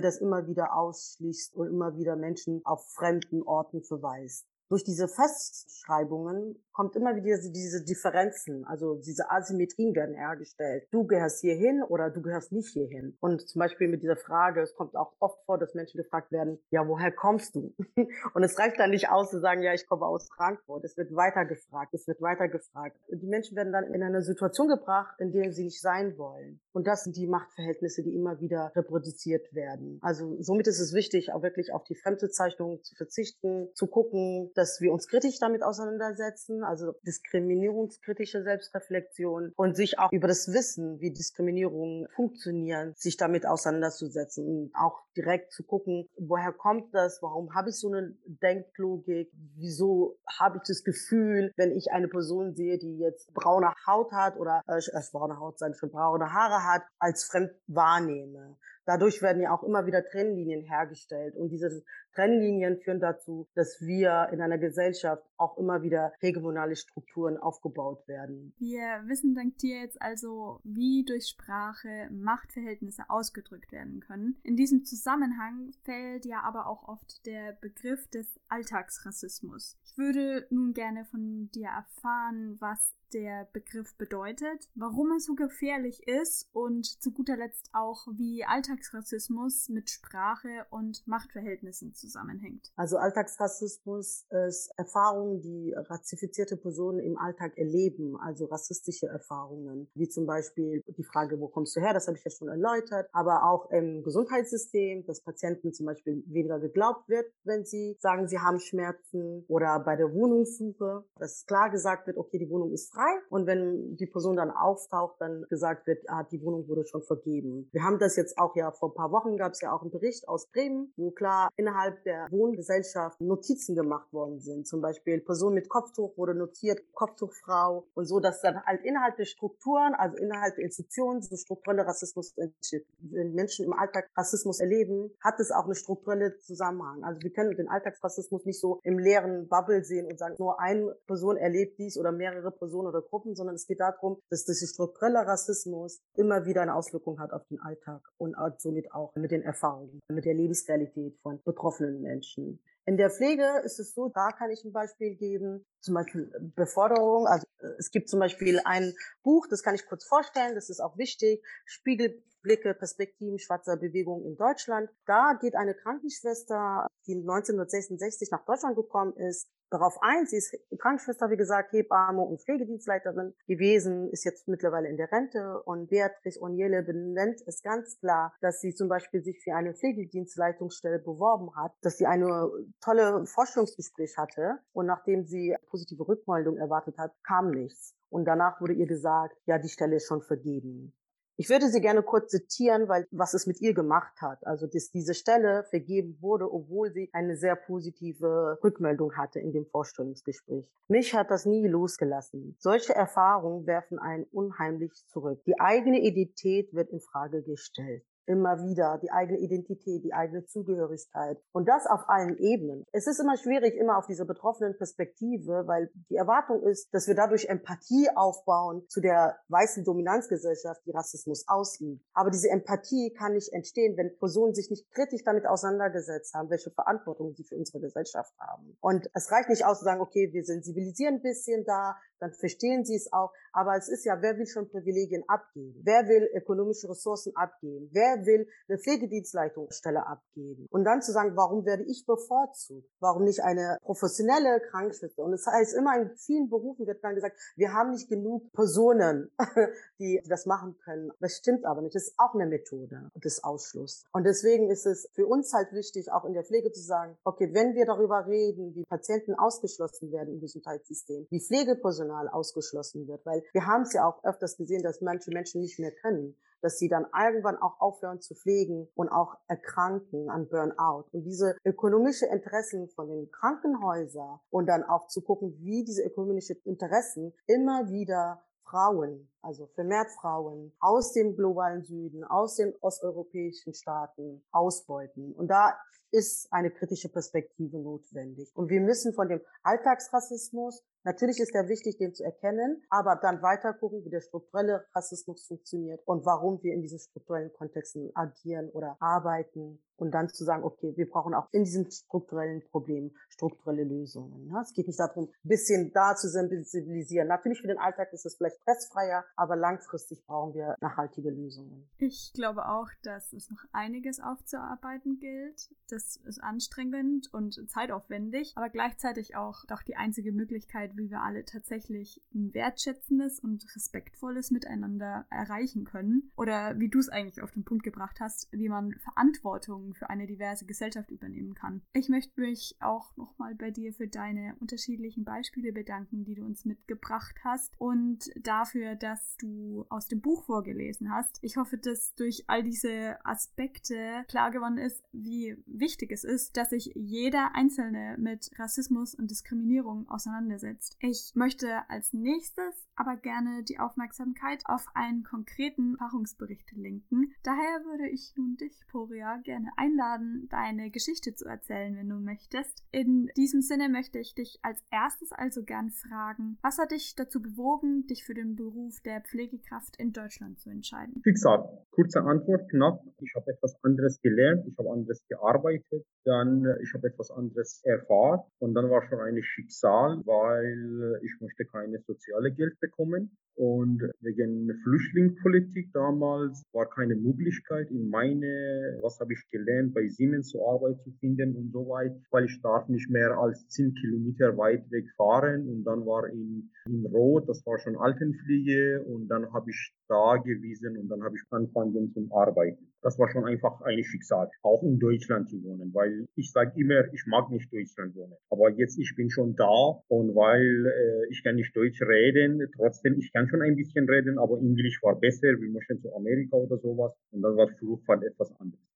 das immer wieder ausschließt und immer wieder Menschen auf fremden Orten verweist durch diese Festschreibungen kommt immer wieder diese Differenzen, also diese Asymmetrien werden hergestellt. Du gehörst hierhin oder du gehörst nicht hierhin. Und zum Beispiel mit dieser Frage, es kommt auch oft vor, dass Menschen gefragt werden, ja, woher kommst du? (laughs) Und es reicht dann nicht aus zu sagen, ja, ich komme aus Frankfurt. Es wird weiter gefragt, es wird weiter gefragt. Die Menschen werden dann in eine Situation gebracht, in der sie nicht sein wollen. Und das sind die Machtverhältnisse, die immer wieder reproduziert werden. Also somit ist es wichtig, auch wirklich auf die Fremdbezeichnung zu verzichten, zu gucken, dass wir uns kritisch damit auseinandersetzen, also diskriminierungskritische Selbstreflexion und sich auch über das Wissen, wie Diskriminierungen funktionieren, sich damit auseinanderzusetzen und auch direkt zu gucken, woher kommt das, warum habe ich so eine Denklogik, wieso habe ich das Gefühl, wenn ich eine Person sehe, die jetzt braune Haut hat oder äh, äh braune Haut sein, schon braune Haare hat, als fremd wahrnehme. Dadurch werden ja auch immer wieder Trennlinien hergestellt. Und diese Trennlinien führen dazu, dass wir in einer Gesellschaft auch immer wieder hegemonale Strukturen aufgebaut werden. Wir wissen dank dir jetzt also, wie durch Sprache Machtverhältnisse ausgedrückt werden können. In diesem Zusammenhang fällt ja aber auch oft der Begriff des Alltagsrassismus. Ich würde nun gerne von dir erfahren, was der Begriff bedeutet, warum er so gefährlich ist und zu guter Letzt auch, wie Alltagsrassismus mit Sprache und Machtverhältnissen zusammenhängt. Also Alltagsrassismus ist Erfahrungen, die rassifizierte Personen im Alltag erleben, also rassistische Erfahrungen, wie zum Beispiel die Frage, wo kommst du her, das habe ich ja schon erläutert, aber auch im Gesundheitssystem, dass Patienten zum Beispiel weniger geglaubt wird, wenn sie sagen, sie haben Schmerzen oder bei der Wohnungssuche, dass klar gesagt wird, okay, die Wohnung ist frei, frei. Und wenn die Person dann auftaucht, dann gesagt wird, ah, die Wohnung wurde schon vergeben. Wir haben das jetzt auch ja vor ein paar Wochen gab es ja auch einen Bericht aus Bremen, wo klar innerhalb der Wohngesellschaft Notizen gemacht worden sind. Zum Beispiel Person mit Kopftuch wurde notiert, Kopftuchfrau und so, dass dann halt innerhalb der Strukturen, also innerhalb der Institutionen, so struktureller Rassismus entsteht. Wenn Menschen im Alltag Rassismus erleben, hat es auch eine strukturelle Zusammenhang. Also wir können den Alltagsrassismus nicht so im leeren Bubble sehen und sagen, nur eine Person erlebt dies oder mehrere Personen oder Gruppen, sondern es geht darum, dass dieser strukturelle Rassismus immer wieder eine Auswirkung hat auf den Alltag und somit auch mit den Erfahrungen, mit der Lebensrealität von betroffenen Menschen. In der Pflege ist es so, da kann ich ein Beispiel geben, zum Beispiel Beforderung. Also es gibt zum Beispiel ein Buch, das kann ich kurz vorstellen, das ist auch wichtig, Spiegelblicke, Perspektiven schwarzer Bewegung in Deutschland. Da geht eine Krankenschwester, die 1966 nach Deutschland gekommen ist, darauf ein. Sie ist Krankenschwester, wie gesagt, Hebamme und Pflegedienstleiterin gewesen, ist jetzt mittlerweile in der Rente und Beatrice Oniele benennt es ganz klar, dass sie zum Beispiel sich für eine Pflegedienstleitungsstelle beworben hat, dass sie eine tolle Vorstellungsgespräch hatte und nachdem sie positive Rückmeldung erwartet hat, kam nichts. Und danach wurde ihr gesagt, ja, die Stelle ist schon vergeben. Ich würde sie gerne kurz zitieren, weil was es mit ihr gemacht hat. Also, dass diese Stelle vergeben wurde, obwohl sie eine sehr positive Rückmeldung hatte in dem Vorstellungsgespräch. Mich hat das nie losgelassen. Solche Erfahrungen werfen einen unheimlich zurück. Die eigene Identität wird in Frage gestellt. Immer wieder, die eigene Identität, die eigene Zugehörigkeit. Und das auf allen Ebenen. Es ist immer schwierig, immer auf diese betroffenen Perspektive, weil die Erwartung ist, dass wir dadurch Empathie aufbauen zu der weißen Dominanzgesellschaft, die Rassismus ausübt. Aber diese Empathie kann nicht entstehen, wenn Personen sich nicht kritisch damit auseinandergesetzt haben, welche Verantwortung sie für unsere Gesellschaft haben. Und es reicht nicht aus zu sagen, okay, wir sensibilisieren ein bisschen da, dann verstehen sie es auch. Aber es ist ja, wer will schon Privilegien abgeben? Wer will ökonomische Ressourcen abgeben? Wer will eine Pflegedienstleitungsstelle abgeben? Und dann zu sagen, warum werde ich bevorzugt? Warum nicht eine professionelle Krankenschwester? Und es das heißt immer in vielen Berufen wird dann gesagt, wir haben nicht genug Personen, (laughs) die das machen können. Das stimmt aber nicht. Das ist auch eine Methode des Ausschlusses. Und deswegen ist es für uns halt wichtig, auch in der Pflege zu sagen, okay, wenn wir darüber reden, wie Patienten ausgeschlossen werden im Gesundheitssystem, wie Pflegepersonal ausgeschlossen wird, weil wir haben es ja auch öfters gesehen, dass manche Menschen nicht mehr können, dass sie dann irgendwann auch aufhören zu pflegen und auch erkranken an Burnout. Und diese ökonomische Interessen von den Krankenhäusern und dann auch zu gucken, wie diese ökonomischen Interessen immer wieder Frauen, also vermehrt Frauen aus dem globalen Süden, aus den osteuropäischen Staaten ausbeuten. Und da ist eine kritische Perspektive notwendig. Und wir müssen von dem Alltagsrassismus Natürlich ist er wichtig, den zu erkennen, aber dann weiter gucken, wie der strukturelle Rassismus funktioniert und warum wir in diesen strukturellen Kontexten agieren oder arbeiten und dann zu sagen, okay, wir brauchen auch in diesen strukturellen Problemen strukturelle Lösungen. Es geht nicht darum, ein bisschen da zu sensibilisieren. Natürlich für den Alltag ist es vielleicht stressfreier, aber langfristig brauchen wir nachhaltige Lösungen. Ich glaube auch, dass es noch einiges aufzuarbeiten gilt. Das ist anstrengend und zeitaufwendig, aber gleichzeitig auch doch die einzige Möglichkeit, wie wir alle tatsächlich ein wertschätzendes und respektvolles Miteinander erreichen können. Oder wie du es eigentlich auf den Punkt gebracht hast, wie man Verantwortung für eine diverse Gesellschaft übernehmen kann. Ich möchte mich auch nochmal bei dir für deine unterschiedlichen Beispiele bedanken, die du uns mitgebracht hast und dafür, dass du aus dem Buch vorgelesen hast. Ich hoffe, dass durch all diese Aspekte klar geworden ist, wie wichtig es ist, dass sich jeder Einzelne mit Rassismus und Diskriminierung auseinandersetzt. Ich möchte als nächstes aber gerne die Aufmerksamkeit auf einen konkreten Erfahrungsbericht lenken. Daher würde ich nun dich, Poria, gerne einladen, deine Geschichte zu erzählen, wenn du möchtest. In diesem Sinne möchte ich dich als erstes also gern fragen, was hat dich dazu bewogen, dich für den Beruf der Pflegekraft in Deutschland zu entscheiden? Wie gesagt, kurze Antwort, knapp. Ich habe etwas anderes gelernt, ich habe anderes gearbeitet, dann äh, ich habe etwas anderes erfahren und dann war schon ein Schicksal, weil weil ich möchte keine soziale Geld bekommen. Und wegen Flüchtlingspolitik damals war keine Möglichkeit in meine, was habe ich gelernt, bei Siemens zur Arbeit zu finden und so weit, weil ich darf nicht mehr als 10 Kilometer weit weg fahren und dann war in, in Rot, das war schon Altenpflege und dann habe ich da gewesen und dann habe ich angefangen zum Arbeiten. Das war schon einfach ein Schicksal, auch in Deutschland zu wohnen, weil ich sage immer, ich mag nicht Deutschland wohnen. Aber jetzt, ich bin schon da und weil äh, ich kann nicht Deutsch reden, trotzdem, ich kann schon ein bisschen reden, aber Englisch war besser, wir möchten zu Amerika oder sowas und dann war Fluchtfall etwas anderes.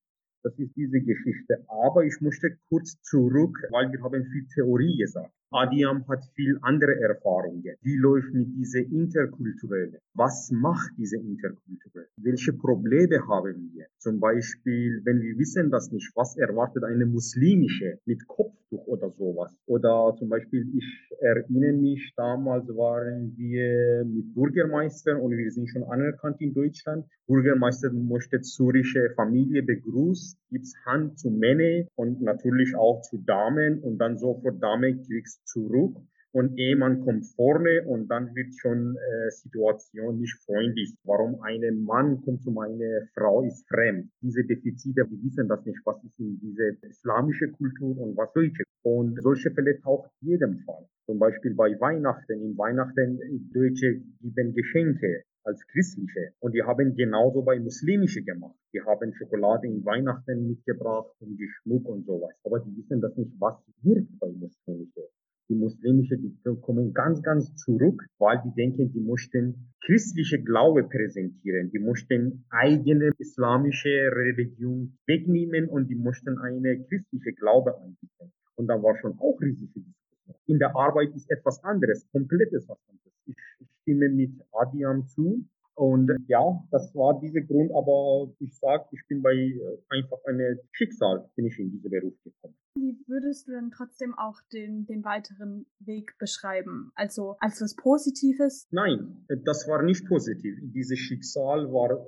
Das ist diese Geschichte. Aber ich möchte kurz zurück, weil wir haben viel Theorie gesagt. Adiam hat viel andere Erfahrungen. Wie läuft mit dieser interkulturelle? Was macht diese interkulturelle? Welche Probleme haben wir? Zum Beispiel, wenn wir wissen das nicht, was erwartet eine muslimische mit Kopftuch oder sowas? Oder zum Beispiel, ich erinnere mich, damals waren wir mit Bürgermeister und wir sind schon anerkannt in Deutschland. Bürgermeister möchte syrische Familie begrüßt, gibt's Hand zu Männern und natürlich auch zu Damen und dann sofort Dame kriegst zurück und Ehemann kommt vorne und dann wird schon äh, Situation nicht freundlich. Warum ein Mann kommt zu meiner Frau ist fremd. Diese Defizite, wir wissen das nicht, was ist in diese islamische Kultur und was deutsche. Und solche Fälle taucht jedem Fall. Zum Beispiel bei Weihnachten. In Weihnachten, Deutsche geben Geschenke als christliche. Und die haben genauso bei muslimische gemacht. Die haben Schokolade in Weihnachten mitgebracht und Geschmuck und sowas. Aber die wissen das nicht, was wirkt bei muslimische die muslimische, die kommen ganz, ganz zurück, weil die denken, die möchten christliche Glaube präsentieren, die möchten eigene islamische Religion wegnehmen und die möchten eine christliche Glaube anbieten. Und da war schon auch riesige Diskussion. In der Arbeit ist etwas anderes, komplettes was anderes. Ich stimme mit Adiam zu. Und ja, das war dieser Grund, aber ich sage, ich bin bei äh, einfach einem Schicksal, bin ich in diesen Beruf gekommen. Wie würdest du denn trotzdem auch den, den weiteren Weg beschreiben? Also als was Positives? Nein, das war nicht positiv. Dieses Schicksal war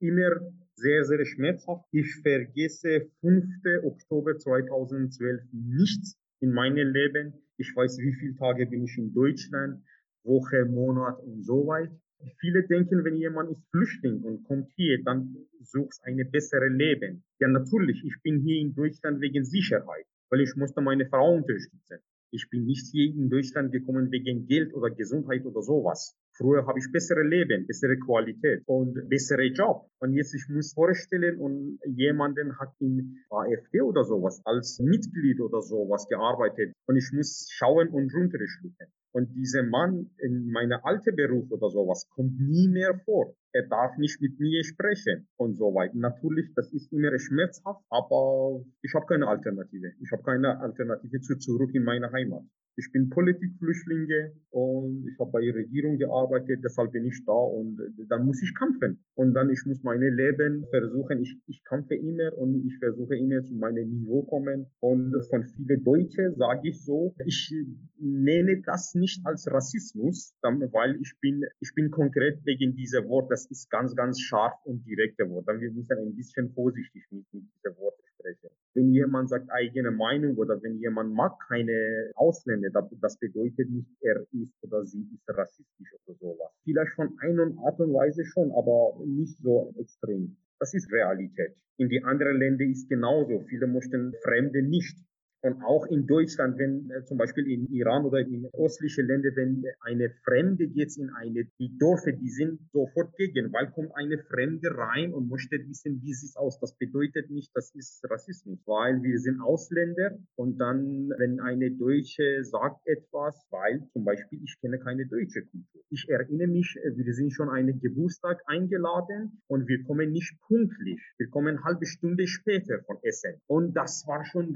immer sehr, sehr schmerzhaft. Ich vergesse 5. Oktober 2012 nichts in meinem Leben. Ich weiß, wie viele Tage bin ich in Deutschland, Woche, Monat und so weiter. Viele denken, wenn jemand ist Flüchtling und kommt hier, dann sucht ein besseres Leben. Ja, natürlich, ich bin hier in Deutschland wegen Sicherheit, weil ich musste meine Frau unterstützen. Ich bin nicht hier in Deutschland gekommen wegen Geld oder Gesundheit oder sowas. Früher habe ich bessere Leben, bessere Qualität und bessere Job. Und jetzt ich muss vorstellen und jemanden hat in AfD oder sowas als Mitglied oder sowas gearbeitet und ich muss schauen und runterschlucken. Und dieser Mann in meiner alten Beruf oder sowas kommt nie mehr vor. Er darf nicht mit mir sprechen und so weiter. Natürlich, das ist immer schmerzhaft, aber ich habe keine Alternative. Ich habe keine Alternative zu zurück in meine Heimat. Ich bin Politikflüchtlinge und ich habe bei der Regierung gearbeitet, deshalb bin ich da und dann muss ich kämpfen. Und dann ich muss mein Leben versuchen, ich, ich kämpfe immer und ich versuche immer zu meinem Niveau kommen. Und von vielen Deutschen sage ich so, ich nenne das nicht als Rassismus, weil ich bin, ich bin konkret wegen dieser Wort, das ist ganz, ganz scharf und direkte Wort. Dann wir müssen ein bisschen vorsichtig mit, mit dieser Worte sprechen. Wenn jemand sagt eigene Meinung oder wenn jemand mag keine Ausländer, das bedeutet nicht, er ist oder sie ist rassistisch oder sowas. Vielleicht von einer Art und Weise schon, aber nicht so extrem. Das ist Realität. In die anderen Länder ist genauso. Viele möchten Fremde nicht. Und auch in Deutschland, wenn äh, zum Beispiel in Iran oder in östlichen Ländern, wenn eine Fremde geht in eine, die Dörfer, die sind sofort gegen, weil kommt eine Fremde rein und möchte wissen, wie sieht aus. Das bedeutet nicht, das ist Rassismus, weil wir sind Ausländer und dann, wenn eine Deutsche sagt etwas, weil zum Beispiel ich kenne keine deutsche Kultur. Ich erinnere mich, äh, wir sind schon einen Geburtstag eingeladen und wir kommen nicht pünktlich. Wir kommen halbe Stunde später von Essen. Und das war schon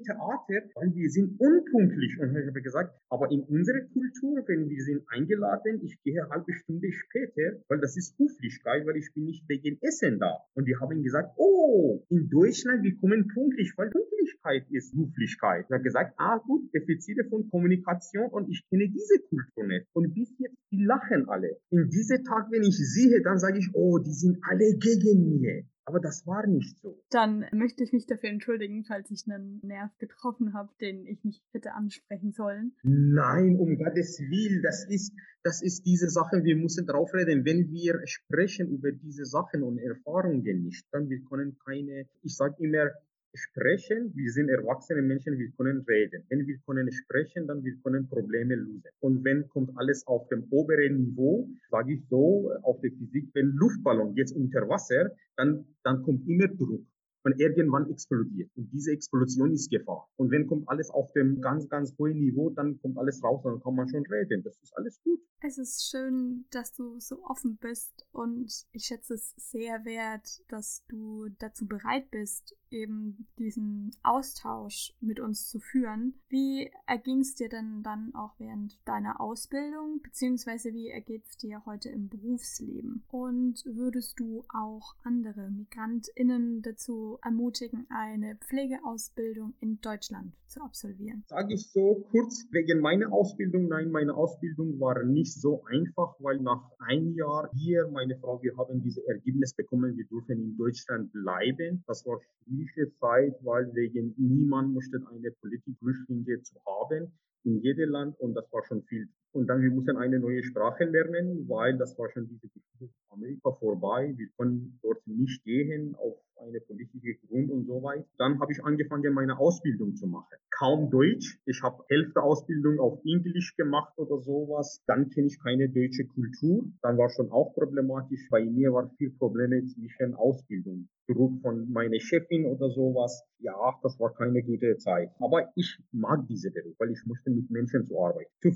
riesig Theater, weil wir sind unpunktlich. Und ich habe gesagt, aber in unserer Kultur, wenn wir sind eingeladen, ich gehe eine halbe Stunde später, weil das ist Höflichkeit, weil ich bin nicht wegen Essen da. Und die haben gesagt, oh, in Deutschland, wir kommen pünktlich, weil Pünktlichkeit ist Höflichkeit. Ich habe gesagt, ah gut, Defizite von Kommunikation und ich kenne diese Kultur nicht. Und bis jetzt, die lachen alle. In diesem Tag, wenn ich sehe, dann sage ich, oh, die sind alle gegen mir. Aber das war nicht so. Dann möchte ich mich dafür entschuldigen, falls ich einen Nerv getroffen habe, den ich nicht hätte ansprechen sollen. Nein, um Gottes Willen, das ist, das ist diese Sache, wir müssen drauf reden. Wenn wir sprechen über diese Sachen und Erfahrungen nicht, dann wir können keine, ich sage immer, sprechen, wir sind erwachsene Menschen, wir können reden. Wenn wir können sprechen, dann wir können Probleme lösen. Und wenn kommt alles auf dem oberen Niveau, sage ich so, auf der Physik, wenn Luftballon jetzt unter Wasser, dann, dann kommt immer Druck und irgendwann explodiert. Und diese Explosion ist Gefahr. Und wenn kommt alles auf dem ganz, ganz hohen Niveau, dann kommt alles raus dann kann man schon reden. Das ist alles gut. Es ist schön, dass du so offen bist und ich schätze es sehr wert, dass du dazu bereit bist, eben diesen Austausch mit uns zu führen. Wie erging es dir denn dann auch während deiner Ausbildung, beziehungsweise wie ergeht es dir heute im Berufsleben? Und würdest du auch andere MigrantInnen dazu ermutigen, eine Pflegeausbildung in Deutschland zu absolvieren? Sage ich so kurz wegen meiner Ausbildung. Nein, meine Ausbildung war nicht so einfach, weil nach einem Jahr hier, meine Frau, wir haben diese Ergebnis bekommen, wir dürfen in Deutschland bleiben. Das war schwierige Zeit, weil wegen niemand möchte eine Politikflüchtlinge zu haben in jedem Land und das war schon viel. Und dann wir mussten eine neue Sprache lernen, weil das war schon diese Geschichte Amerika vorbei. Wir können dort nicht gehen auf eine politische Grund und so weiter. Dann habe ich angefangen, meine Ausbildung zu machen. Kaum Deutsch. Ich habe Hälfte Ausbildung auf Englisch gemacht oder sowas. Dann kenne ich keine deutsche Kultur. Dann war schon auch problematisch. Bei mir war viel Probleme zwischen Ausbildung. Druck von meiner Chefin oder sowas. Ja, das war keine gute Zeit. Aber ich mag diese Beruf, weil ich musste mit Menschen zu arbeiten. Für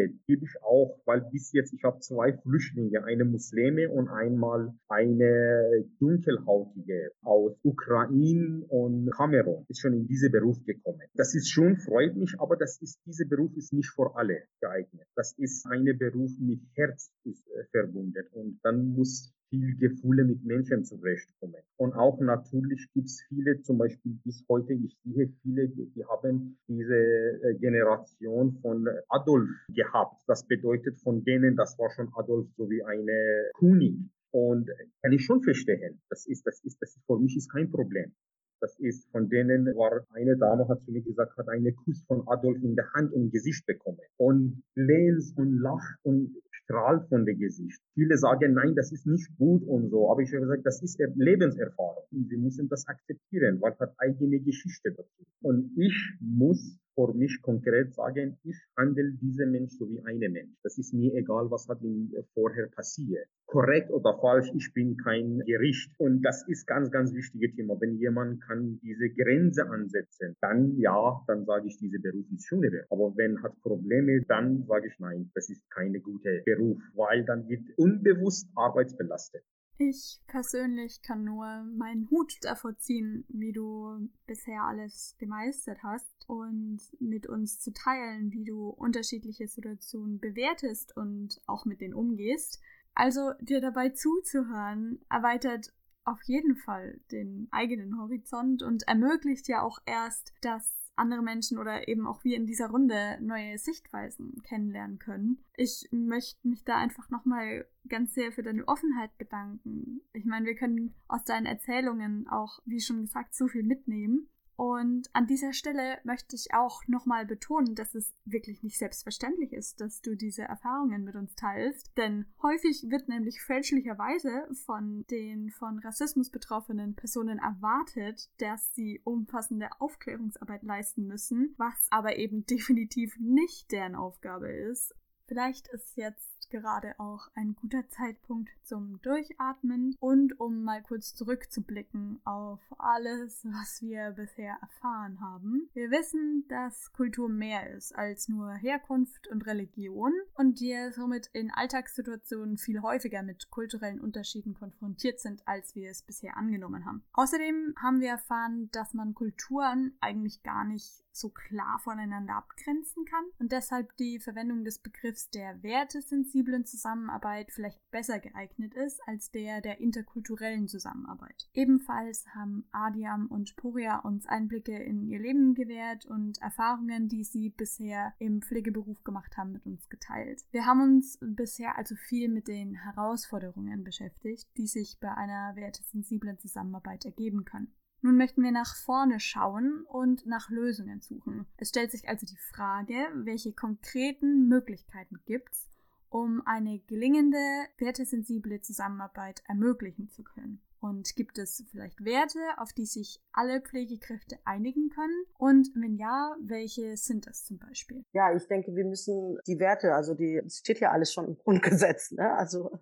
Flüchtlinge gebe ich auch, weil bis jetzt ich habe zwei Flüchtlinge, eine Muslime und einmal eine dunkelhautige aus Ukraine und Kamerun ist schon in diesen Beruf gekommen. Das ist schon, freut mich, aber das ist, dieser Beruf ist nicht für alle geeignet. Das ist ein Beruf mit Herz ist, äh, verbunden und dann muss viel Gefühle mit Menschen zurechtkommen. Und auch natürlich gibt es viele, zum Beispiel bis heute, ich sehe viele, die, die haben diese äh, Generation von Adolf gehabt. Das bedeutet von denen, das war schon Adolf so wie eine König. Und kann ich schon verstehen. Das ist, das ist, das ist, für mich ist kein Problem. Das ist von denen war eine Dame hat zu mir gesagt, hat einen Kuss von Adolf in der Hand und Gesicht bekommen und lehnt und lacht und strahlt von dem Gesicht. Viele sagen, nein, das ist nicht gut und so. Aber ich habe gesagt, das ist Lebenserfahrung. Und wir müssen das akzeptieren, weil hat eigene Geschichte dazu. Und ich muss für mich konkret sagen, ich handle diese Mensch so wie eine Mensch. Das ist mir egal, was hat ihm vorher passiert. Korrekt oder falsch, ich bin kein Gericht. Und das ist ganz, ganz wichtiges Thema. Wenn jemand kann diese Grenze ansetzen, dann ja, dann sage ich, diese Beruf ist schon eine Aber wenn hat Probleme, dann sage ich nein, das ist keine gute Beruf, weil dann wird unbewusst arbeitsbelastet. Ich persönlich kann nur meinen Hut davor ziehen, wie du bisher alles gemeistert hast und mit uns zu teilen, wie du unterschiedliche Situationen bewertest und auch mit denen umgehst. Also dir dabei zuzuhören, erweitert auf jeden Fall den eigenen Horizont und ermöglicht ja auch erst, dass andere Menschen oder eben auch wir in dieser Runde neue Sichtweisen kennenlernen können. Ich möchte mich da einfach nochmal ganz sehr für deine Offenheit bedanken. Ich meine, wir können aus deinen Erzählungen auch, wie schon gesagt, so viel mitnehmen. Und an dieser Stelle möchte ich auch nochmal betonen, dass es wirklich nicht selbstverständlich ist, dass du diese Erfahrungen mit uns teilst. Denn häufig wird nämlich fälschlicherweise von den von Rassismus betroffenen Personen erwartet, dass sie umfassende Aufklärungsarbeit leisten müssen, was aber eben definitiv nicht deren Aufgabe ist. Vielleicht ist jetzt gerade auch ein guter Zeitpunkt zum Durchatmen und um mal kurz zurückzublicken auf alles, was wir bisher erfahren haben. Wir wissen, dass Kultur mehr ist als nur Herkunft und Religion und wir somit in Alltagssituationen viel häufiger mit kulturellen Unterschieden konfrontiert sind, als wir es bisher angenommen haben. Außerdem haben wir erfahren, dass man Kulturen eigentlich gar nicht so klar voneinander abgrenzen kann und deshalb die Verwendung des Begriffs der wertesensiblen Zusammenarbeit vielleicht besser geeignet ist als der der interkulturellen Zusammenarbeit. Ebenfalls haben Adiam und Poria uns Einblicke in ihr Leben gewährt und Erfahrungen, die sie bisher im Pflegeberuf gemacht haben, mit uns geteilt. Wir haben uns bisher also viel mit den Herausforderungen beschäftigt, die sich bei einer wertesensiblen Zusammenarbeit ergeben können. Nun möchten wir nach vorne schauen und nach Lösungen suchen. Es stellt sich also die Frage, welche konkreten Möglichkeiten gibt es, um eine gelingende, wertesensible Zusammenarbeit ermöglichen zu können. Und gibt es vielleicht Werte, auf die sich alle Pflegekräfte einigen können? Und wenn ja, welche sind das zum Beispiel? Ja, ich denke, wir müssen die Werte, also die, es steht ja alles schon im Grundgesetz, ne? Also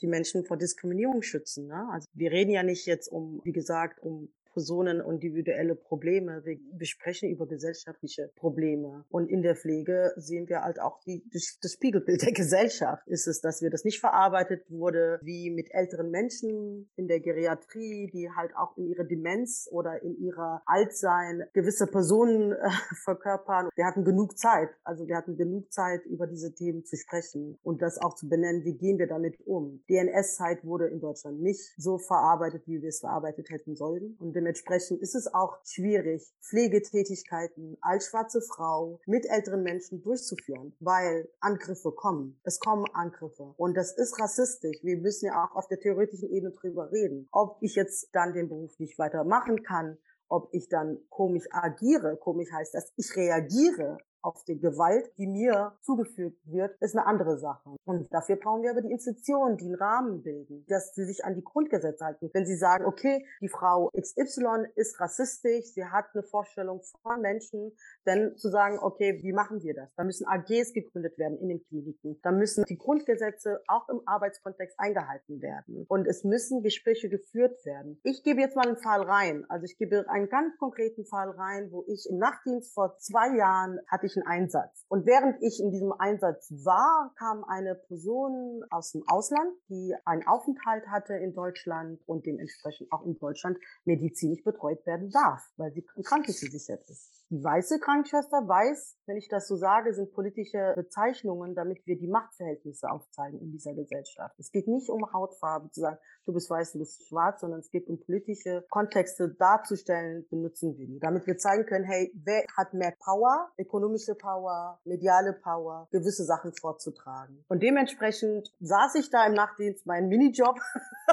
die Menschen vor Diskriminierung schützen. Ne? Also wir reden ja nicht jetzt um, wie gesagt, um Personen individuelle Probleme. Wir besprechen über gesellschaftliche Probleme. Und in der Pflege sehen wir halt auch die, das Spiegelbild der Gesellschaft. Ist es, dass wir das nicht verarbeitet wurde, wie mit älteren Menschen in der Geriatrie, die halt auch in ihrer Demenz oder in ihrer Altsein gewisse Personen äh, verkörpern. Wir hatten genug Zeit. Also wir hatten genug Zeit, über diese Themen zu sprechen und das auch zu benennen, wie gehen wir damit um. DNS-Zeit wurde in Deutschland nicht so verarbeitet, wie wir es verarbeitet hätten sollen. Und Dementsprechend ist es auch schwierig, Pflegetätigkeiten als schwarze Frau mit älteren Menschen durchzuführen, weil Angriffe kommen. Es kommen Angriffe. Und das ist rassistisch. Wir müssen ja auch auf der theoretischen Ebene drüber reden. Ob ich jetzt dann den Beruf nicht weiter machen kann, ob ich dann komisch agiere, komisch heißt das, ich reagiere auf die Gewalt, die mir zugefügt wird, ist eine andere Sache. Und dafür brauchen wir aber die Institutionen, die einen Rahmen bilden, dass sie sich an die Grundgesetze halten. Wenn sie sagen, okay, die Frau XY ist rassistisch, sie hat eine Vorstellung von Menschen, dann zu sagen, okay, wie machen wir das? Da müssen AGs gegründet werden in den Kliniken. Da müssen die Grundgesetze auch im Arbeitskontext eingehalten werden. Und es müssen Gespräche geführt werden. Ich gebe jetzt mal einen Fall rein. Also ich gebe einen ganz konkreten Fall rein, wo ich im Nachtdienst vor zwei Jahren hatte ich solchen Einsatz. Und während ich in diesem Einsatz war, kam eine Person aus dem Ausland, die einen Aufenthalt hatte in Deutschland und dementsprechend auch in Deutschland medizinisch betreut werden darf, weil sie krankenversichert ist. Die weiße Krankenschwester weiß, wenn ich das so sage, sind politische Bezeichnungen, damit wir die Machtverhältnisse aufzeigen in dieser Gesellschaft. Es geht nicht um Hautfarbe zu sagen, du bist weiß, du bist schwarz, sondern es geht um politische Kontexte darzustellen, benutzen wir die. Damit wir zeigen können, hey, wer hat mehr Power, ökonomische Power, mediale Power, gewisse Sachen vorzutragen. Und dementsprechend saß ich da im Nachtdienst, meinen Minijob (laughs)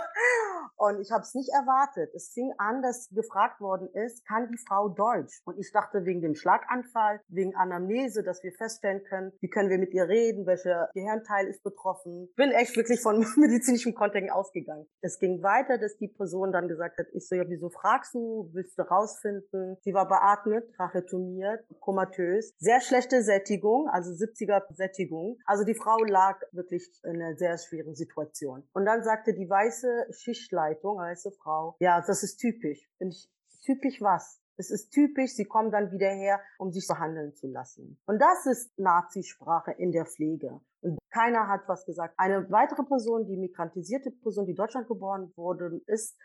Und ich habe es nicht erwartet. Es fing an, dass gefragt worden ist, kann die Frau Deutsch? Und ich dachte wegen dem Schlaganfall, wegen Anamnese, dass wir feststellen können, wie können wir mit ihr reden, welcher Gehirnteil ist betroffen. Bin echt wirklich von (laughs) medizinischem Kontext ausgegangen. Es ging weiter, dass die Person dann gesagt hat, ich so, ja, wieso fragst du? Willst du rausfinden? Sie war beatmet, tracheotomiert, komatös. Sehr schlechte Sättigung, also 70er Sättigung. Also die Frau lag wirklich in einer sehr schweren Situation. Und dann sagte die weiße Schichtleiter, Zeitung, heiße Frau. Ja, das ist typisch. Finde ich, typisch was? Es ist typisch, sie kommen dann wieder her, um sich behandeln zu lassen. Und das ist Nazisprache in der Pflege. Und keiner hat was gesagt. Eine weitere Person, die migrantisierte Person, die in Deutschland geboren wurde, ist,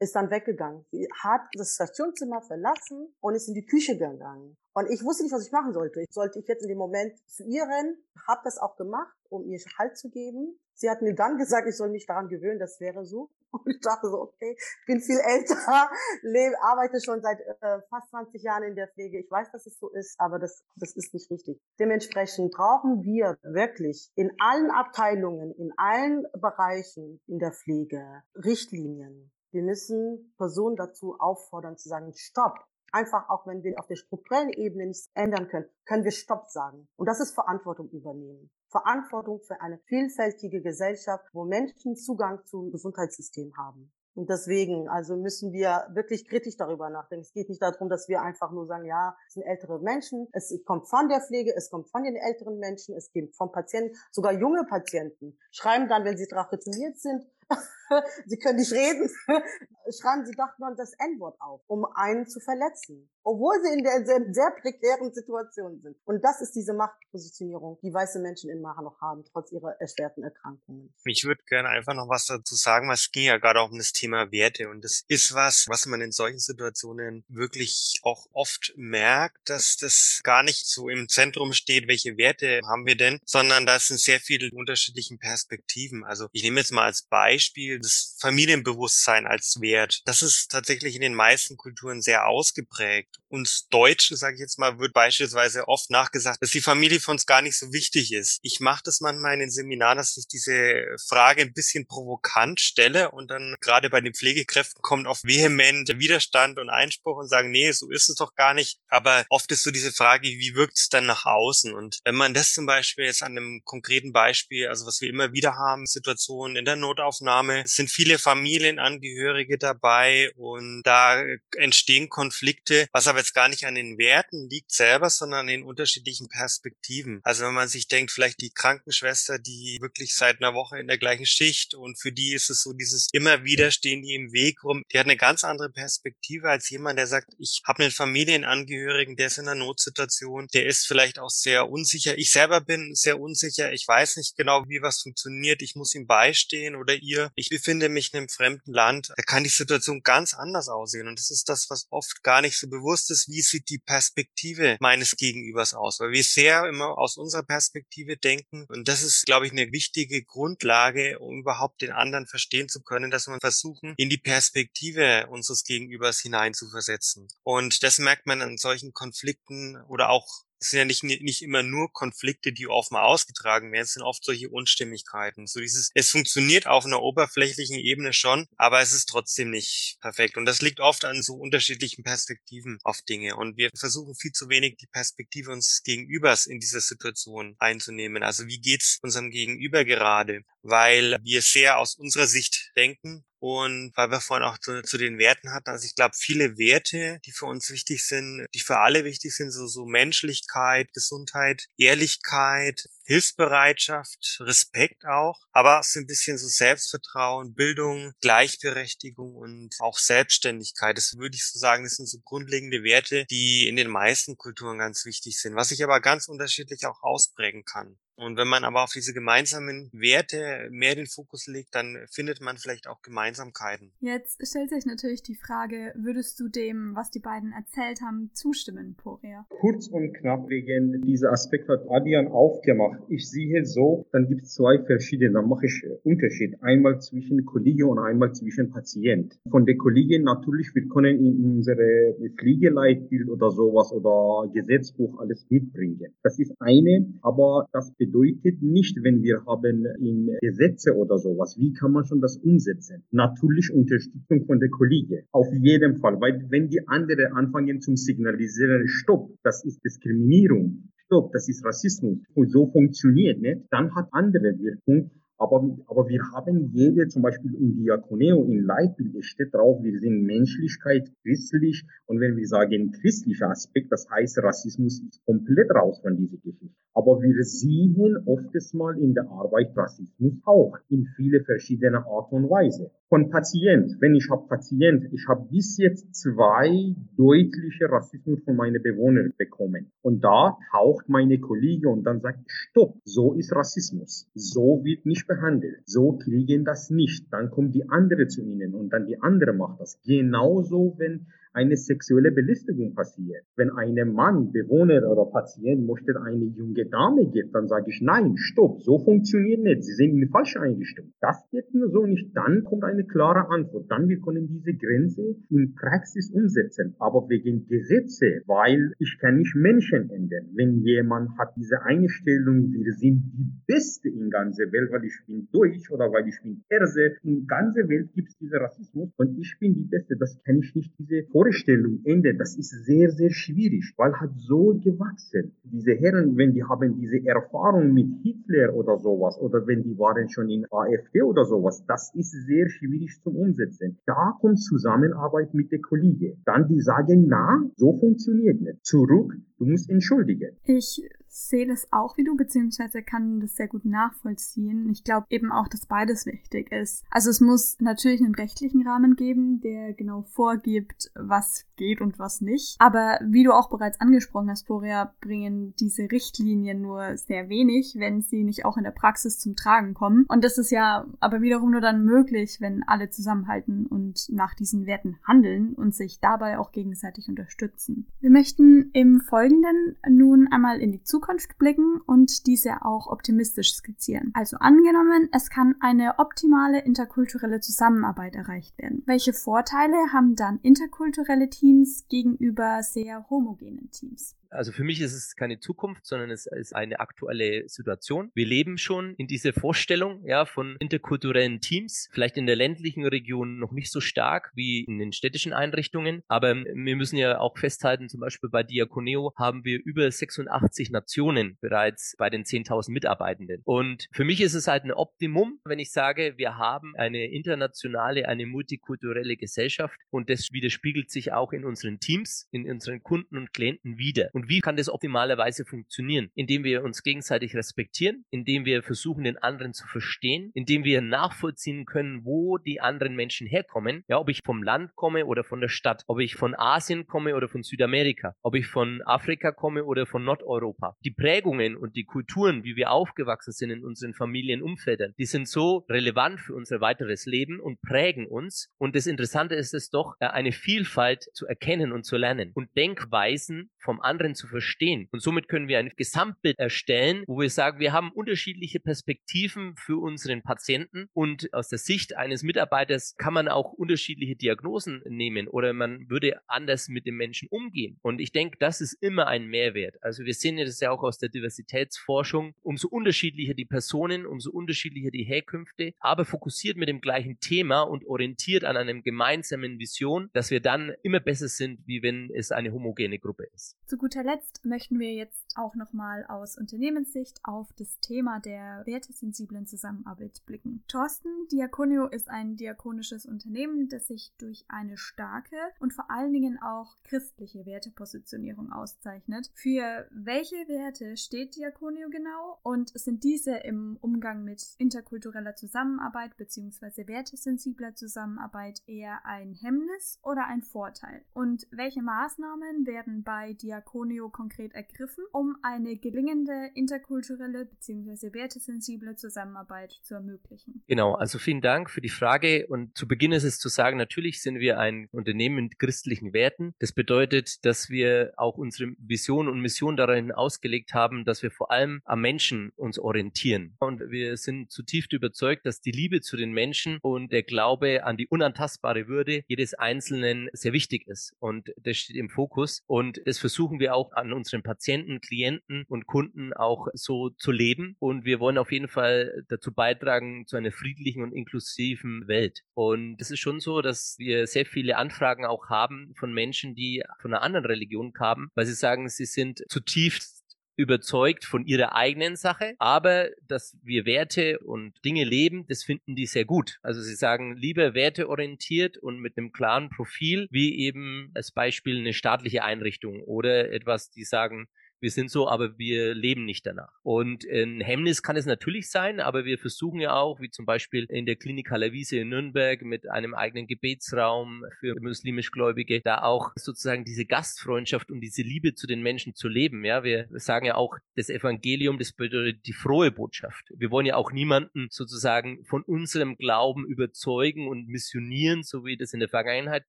ist dann weggegangen. Sie hat das Stationszimmer verlassen und ist in die Küche gegangen. Und ich wusste nicht, was ich machen sollte. Sollte ich jetzt in dem Moment zu ihr rennen, habe das auch gemacht, um ihr Halt zu geben. Sie hat mir dann (laughs) gesagt, ich soll mich daran gewöhnen, das wäre so. Und ich dachte so, okay, bin viel älter, (laughs) lebe, arbeite schon seit äh, fast 20 Jahren in der Pflege. Ich weiß, dass es so ist, aber das, das ist nicht richtig. Dementsprechend brauchen wir wirklich in allen Abteilungen, in allen Bereichen in der Pflege Richtlinien. Wir müssen Personen dazu auffordern zu sagen, stopp, einfach auch wenn wir auf der strukturellen Ebene nichts ändern können, können wir Stopp sagen. Und das ist Verantwortung übernehmen. Verantwortung für eine vielfältige Gesellschaft, wo Menschen Zugang zum Gesundheitssystem haben. Und deswegen, also müssen wir wirklich kritisch darüber nachdenken. Es geht nicht darum, dass wir einfach nur sagen, ja, es sind ältere Menschen, es kommt von der Pflege, es kommt von den älteren Menschen, es gibt vom Patienten, sogar junge Patienten schreiben dann, wenn sie tracheotomiert sind, (laughs) sie können nicht reden, (laughs) schreiben sie doch nur das N-Wort auf, um einen zu verletzen obwohl sie in der sehr, sehr prekären Situation sind. Und das ist diese Machtpositionierung, die weiße Menschen in Maha noch haben, trotz ihrer erschwerten Erkrankungen. Ich würde gerne einfach noch was dazu sagen, was ging ja gerade auch um das Thema Werte. Und das ist was, was man in solchen Situationen wirklich auch oft merkt, dass das gar nicht so im Zentrum steht, welche Werte haben wir denn, sondern da sind sehr viele unterschiedliche Perspektiven. Also ich nehme jetzt mal als Beispiel das Familienbewusstsein als Wert. Das ist tatsächlich in den meisten Kulturen sehr ausgeprägt uns Deutsche, sage ich jetzt mal, wird beispielsweise oft nachgesagt, dass die Familie für uns gar nicht so wichtig ist. Ich mache das manchmal in den Seminaren, dass ich diese Frage ein bisschen provokant stelle und dann gerade bei den Pflegekräften kommt oft vehement Widerstand und Einspruch und sagen, nee, so ist es doch gar nicht. Aber oft ist so diese Frage, wie wirkt es dann nach außen? Und wenn man das zum Beispiel jetzt an einem konkreten Beispiel, also was wir immer wieder haben, Situationen in der Notaufnahme, es sind viele Familienangehörige dabei und da entstehen Konflikte, was aber jetzt gar nicht an den Werten liegt selber, sondern an den unterschiedlichen Perspektiven. Also wenn man sich denkt, vielleicht die Krankenschwester, die wirklich seit einer Woche in der gleichen Schicht und für die ist es so dieses immer wieder stehen die im Weg rum, die hat eine ganz andere Perspektive als jemand, der sagt, ich habe einen Familienangehörigen, der ist in einer Notsituation, der ist vielleicht auch sehr unsicher. Ich selber bin sehr unsicher, ich weiß nicht genau, wie was funktioniert, ich muss ihm beistehen oder ihr. Ich befinde mich in einem fremden Land, da kann die Situation ganz anders aussehen. Und das ist das, was oft gar nicht so bewusst ist, wie sieht die Perspektive meines Gegenübers aus, weil wir sehr immer aus unserer Perspektive denken. Und das ist, glaube ich, eine wichtige Grundlage, um überhaupt den anderen verstehen zu können, dass wir versuchen, in die Perspektive unseres Gegenübers hineinzuversetzen. Und das merkt man an solchen Konflikten oder auch es sind ja nicht, nicht immer nur Konflikte, die offen ausgetragen werden, es sind oft solche Unstimmigkeiten. So dieses, es funktioniert auf einer oberflächlichen Ebene schon, aber es ist trotzdem nicht perfekt. Und das liegt oft an so unterschiedlichen Perspektiven auf Dinge. Und wir versuchen viel zu wenig die Perspektive uns Gegenübers in dieser Situation einzunehmen. Also wie geht's unserem Gegenüber gerade? Weil wir sehr aus unserer Sicht denken und weil wir vorhin auch zu, zu den Werten hatten, also ich glaube, viele Werte, die für uns wichtig sind, die für alle wichtig sind, so, so Menschlichkeit, Gesundheit, Ehrlichkeit, Hilfsbereitschaft, Respekt auch, aber es ist ein bisschen so Selbstvertrauen, Bildung, Gleichberechtigung und auch Selbstständigkeit. Das würde ich so sagen, das sind so grundlegende Werte, die in den meisten Kulturen ganz wichtig sind, was sich aber ganz unterschiedlich auch ausprägen kann. Und wenn man aber auf diese gemeinsamen Werte mehr den Fokus legt, dann findet man vielleicht auch Gemeinsamkeiten. Jetzt stellt sich natürlich die Frage, würdest du dem, was die beiden erzählt haben, zustimmen, Poria? Kurz und knapp wegen dieser Aspekt hat Adrian aufgemacht. Ich sehe so, dann gibt es zwei verschiedene, dann mache ich Unterschied. Einmal zwischen Kollege und einmal zwischen Patient. Von der Kollegin natürlich, wir können in unsere Pflegeleitbild oder sowas oder Gesetzbuch alles mitbringen. Das ist eine, aber das bedeutet bedeutet nicht, wenn wir haben in Gesetze oder sowas, wie kann man schon das umsetzen? Natürlich Unterstützung von der Kollege. Auf jeden Fall, weil wenn die anderen anfangen zum Signalisieren, stopp, das ist Diskriminierung, stopp, das ist Rassismus und so funktioniert nicht, dann hat andere Wirkung aber, aber wir haben jede, zum Beispiel in Diakoneo, in Leitbild steht drauf, wir sind Menschlichkeit, christlich. Und wenn wir sagen christlicher Aspekt, das heißt, Rassismus ist komplett raus von dieser Geschichte. Aber wir sehen oftens mal in der Arbeit Rassismus auch in viele verschiedene Art und Weise. Von Patient, wenn ich habe Patient, ich habe bis jetzt zwei deutliche Rassismus von meinen Bewohnern bekommen. Und da taucht meine Kollege und dann sagt, stopp, so ist Rassismus. So wird nicht behandelt. So kriegen das nicht. Dann kommt die andere zu ihnen und dann die andere macht das. Genauso, wenn eine sexuelle Belästigung passiert. Wenn ein Mann, Bewohner oder Patient möchte eine junge Dame gibt, dann sage ich, nein, stopp, so funktioniert nicht. Sie sind falsche Einrichtung. Das geht nur so nicht. Dann kommt eine klare Antwort. Dann wir können diese Grenze in Praxis umsetzen. Aber wegen Gesetze, weil ich kann nicht Menschen ändern. Wenn jemand hat diese Einstellung, wir sind die Beste in ganzer Welt, weil ich bin Deutsch oder weil ich bin Perse. In ganzer Welt gibt es diesen Rassismus und ich bin die Beste. Das kann ich nicht diese Vorstellung Vorstellung ändern, das ist sehr, sehr schwierig, weil hat so gewachsen. Diese Herren, wenn die haben diese Erfahrung mit Hitler oder sowas, oder wenn die waren schon in AfD oder sowas, das ist sehr schwierig zum Umsetzen. Da kommt Zusammenarbeit mit der Kollege. Dann die sagen, na, so funktioniert nicht. Zurück, du musst entschuldigen. Ich sehe das auch wie du, beziehungsweise kann das sehr gut nachvollziehen. Ich glaube eben auch, dass beides wichtig ist. Also es muss natürlich einen rechtlichen Rahmen geben, der genau vorgibt, was geht und was nicht. Aber wie du auch bereits angesprochen hast, Poria, bringen diese Richtlinien nur sehr wenig, wenn sie nicht auch in der Praxis zum Tragen kommen. Und das ist ja aber wiederum nur dann möglich, wenn alle zusammenhalten und nach diesen Werten handeln und sich dabei auch gegenseitig unterstützen. Wir möchten im Folgenden nun einmal in die Zukunft Zukunft blicken und diese auch optimistisch skizzieren. Also angenommen, es kann eine optimale interkulturelle Zusammenarbeit erreicht werden. Welche Vorteile haben dann interkulturelle Teams gegenüber sehr homogenen Teams? Also für mich ist es keine Zukunft, sondern es ist eine aktuelle Situation. Wir leben schon in dieser Vorstellung ja, von interkulturellen Teams, vielleicht in der ländlichen Region noch nicht so stark wie in den städtischen Einrichtungen, aber wir müssen ja auch festhalten, zum Beispiel bei Diakoneo haben wir über 86 Nationen bereits bei den 10.000 Mitarbeitenden. Und für mich ist es halt ein Optimum, wenn ich sage, wir haben eine internationale, eine multikulturelle Gesellschaft und das widerspiegelt sich auch in unseren Teams, in unseren Kunden und Klienten wieder. Und wie kann das optimalerweise funktionieren? Indem wir uns gegenseitig respektieren, indem wir versuchen, den anderen zu verstehen, indem wir nachvollziehen können, wo die anderen Menschen herkommen. Ja, ob ich vom Land komme oder von der Stadt, ob ich von Asien komme oder von Südamerika, ob ich von Afrika komme oder von Nordeuropa. Die Prägungen und die Kulturen, wie wir aufgewachsen sind in unseren Familienumfeldern, die sind so relevant für unser weiteres Leben und prägen uns. Und das Interessante ist es doch, äh, eine Vielfalt zu erkennen und zu lernen und Denkweisen vom anderen anderen zu verstehen. Und somit können wir ein Gesamtbild erstellen, wo wir sagen, wir haben unterschiedliche Perspektiven für unseren Patienten und aus der Sicht eines Mitarbeiters kann man auch unterschiedliche Diagnosen nehmen oder man würde anders mit dem Menschen umgehen. Und ich denke, das ist immer ein Mehrwert. Also wir sehen das ja auch aus der Diversitätsforschung. Umso unterschiedlicher die Personen, umso unterschiedlicher die Herkünfte, aber fokussiert mit dem gleichen Thema und orientiert an einem gemeinsamen Vision, dass wir dann immer besser sind, wie wenn es eine homogene Gruppe ist. Zu guter guter Letzt möchten wir jetzt auch nochmal aus Unternehmenssicht auf das Thema der wertesensiblen Zusammenarbeit blicken. Thorsten, Diakonio ist ein diakonisches Unternehmen, das sich durch eine starke und vor allen Dingen auch christliche Wertepositionierung auszeichnet. Für welche Werte steht Diakonio genau und sind diese im Umgang mit interkultureller Zusammenarbeit bzw. wertesensibler Zusammenarbeit eher ein Hemmnis oder ein Vorteil? Und welche Maßnahmen werden bei Diakonio konkret ergriffen, um eine gelingende interkulturelle bzw. wertesensible Zusammenarbeit zu ermöglichen? Genau, also vielen Dank für die Frage. Und zu Beginn ist es zu sagen, natürlich sind wir ein Unternehmen mit christlichen Werten. Das bedeutet, dass wir auch unsere Vision und Mission darin ausgelegt haben, dass wir vor allem am Menschen uns orientieren. Und wir sind zutiefst überzeugt, dass die Liebe zu den Menschen und der Glaube an die unantastbare Würde jedes Einzelnen sehr wichtig ist. Und das steht im Fokus. Und das versuchen wir auch an unseren Patienten, Klienten und Kunden auch so zu leben. Und wir wollen auf jeden Fall dazu beitragen zu einer friedlichen und inklusiven Welt. Und es ist schon so, dass wir sehr viele Anfragen auch haben von Menschen, die von einer anderen Religion kamen, weil sie sagen, sie sind zutiefst überzeugt von ihrer eigenen Sache, aber dass wir Werte und Dinge leben, das finden die sehr gut. Also sie sagen lieber werteorientiert und mit einem klaren Profil, wie eben als Beispiel eine staatliche Einrichtung oder etwas, die sagen, wir sind so, aber wir leben nicht danach. Und ein Hemmnis kann es natürlich sein, aber wir versuchen ja auch, wie zum Beispiel in der Klinik Hallerwiese in Nürnberg mit einem eigenen Gebetsraum für muslimisch Gläubige, da auch sozusagen diese Gastfreundschaft und diese Liebe zu den Menschen zu leben. Ja, wir sagen ja auch, das Evangelium, das bedeutet die frohe Botschaft. Wir wollen ja auch niemanden sozusagen von unserem Glauben überzeugen und missionieren, so wie das in der Vergangenheit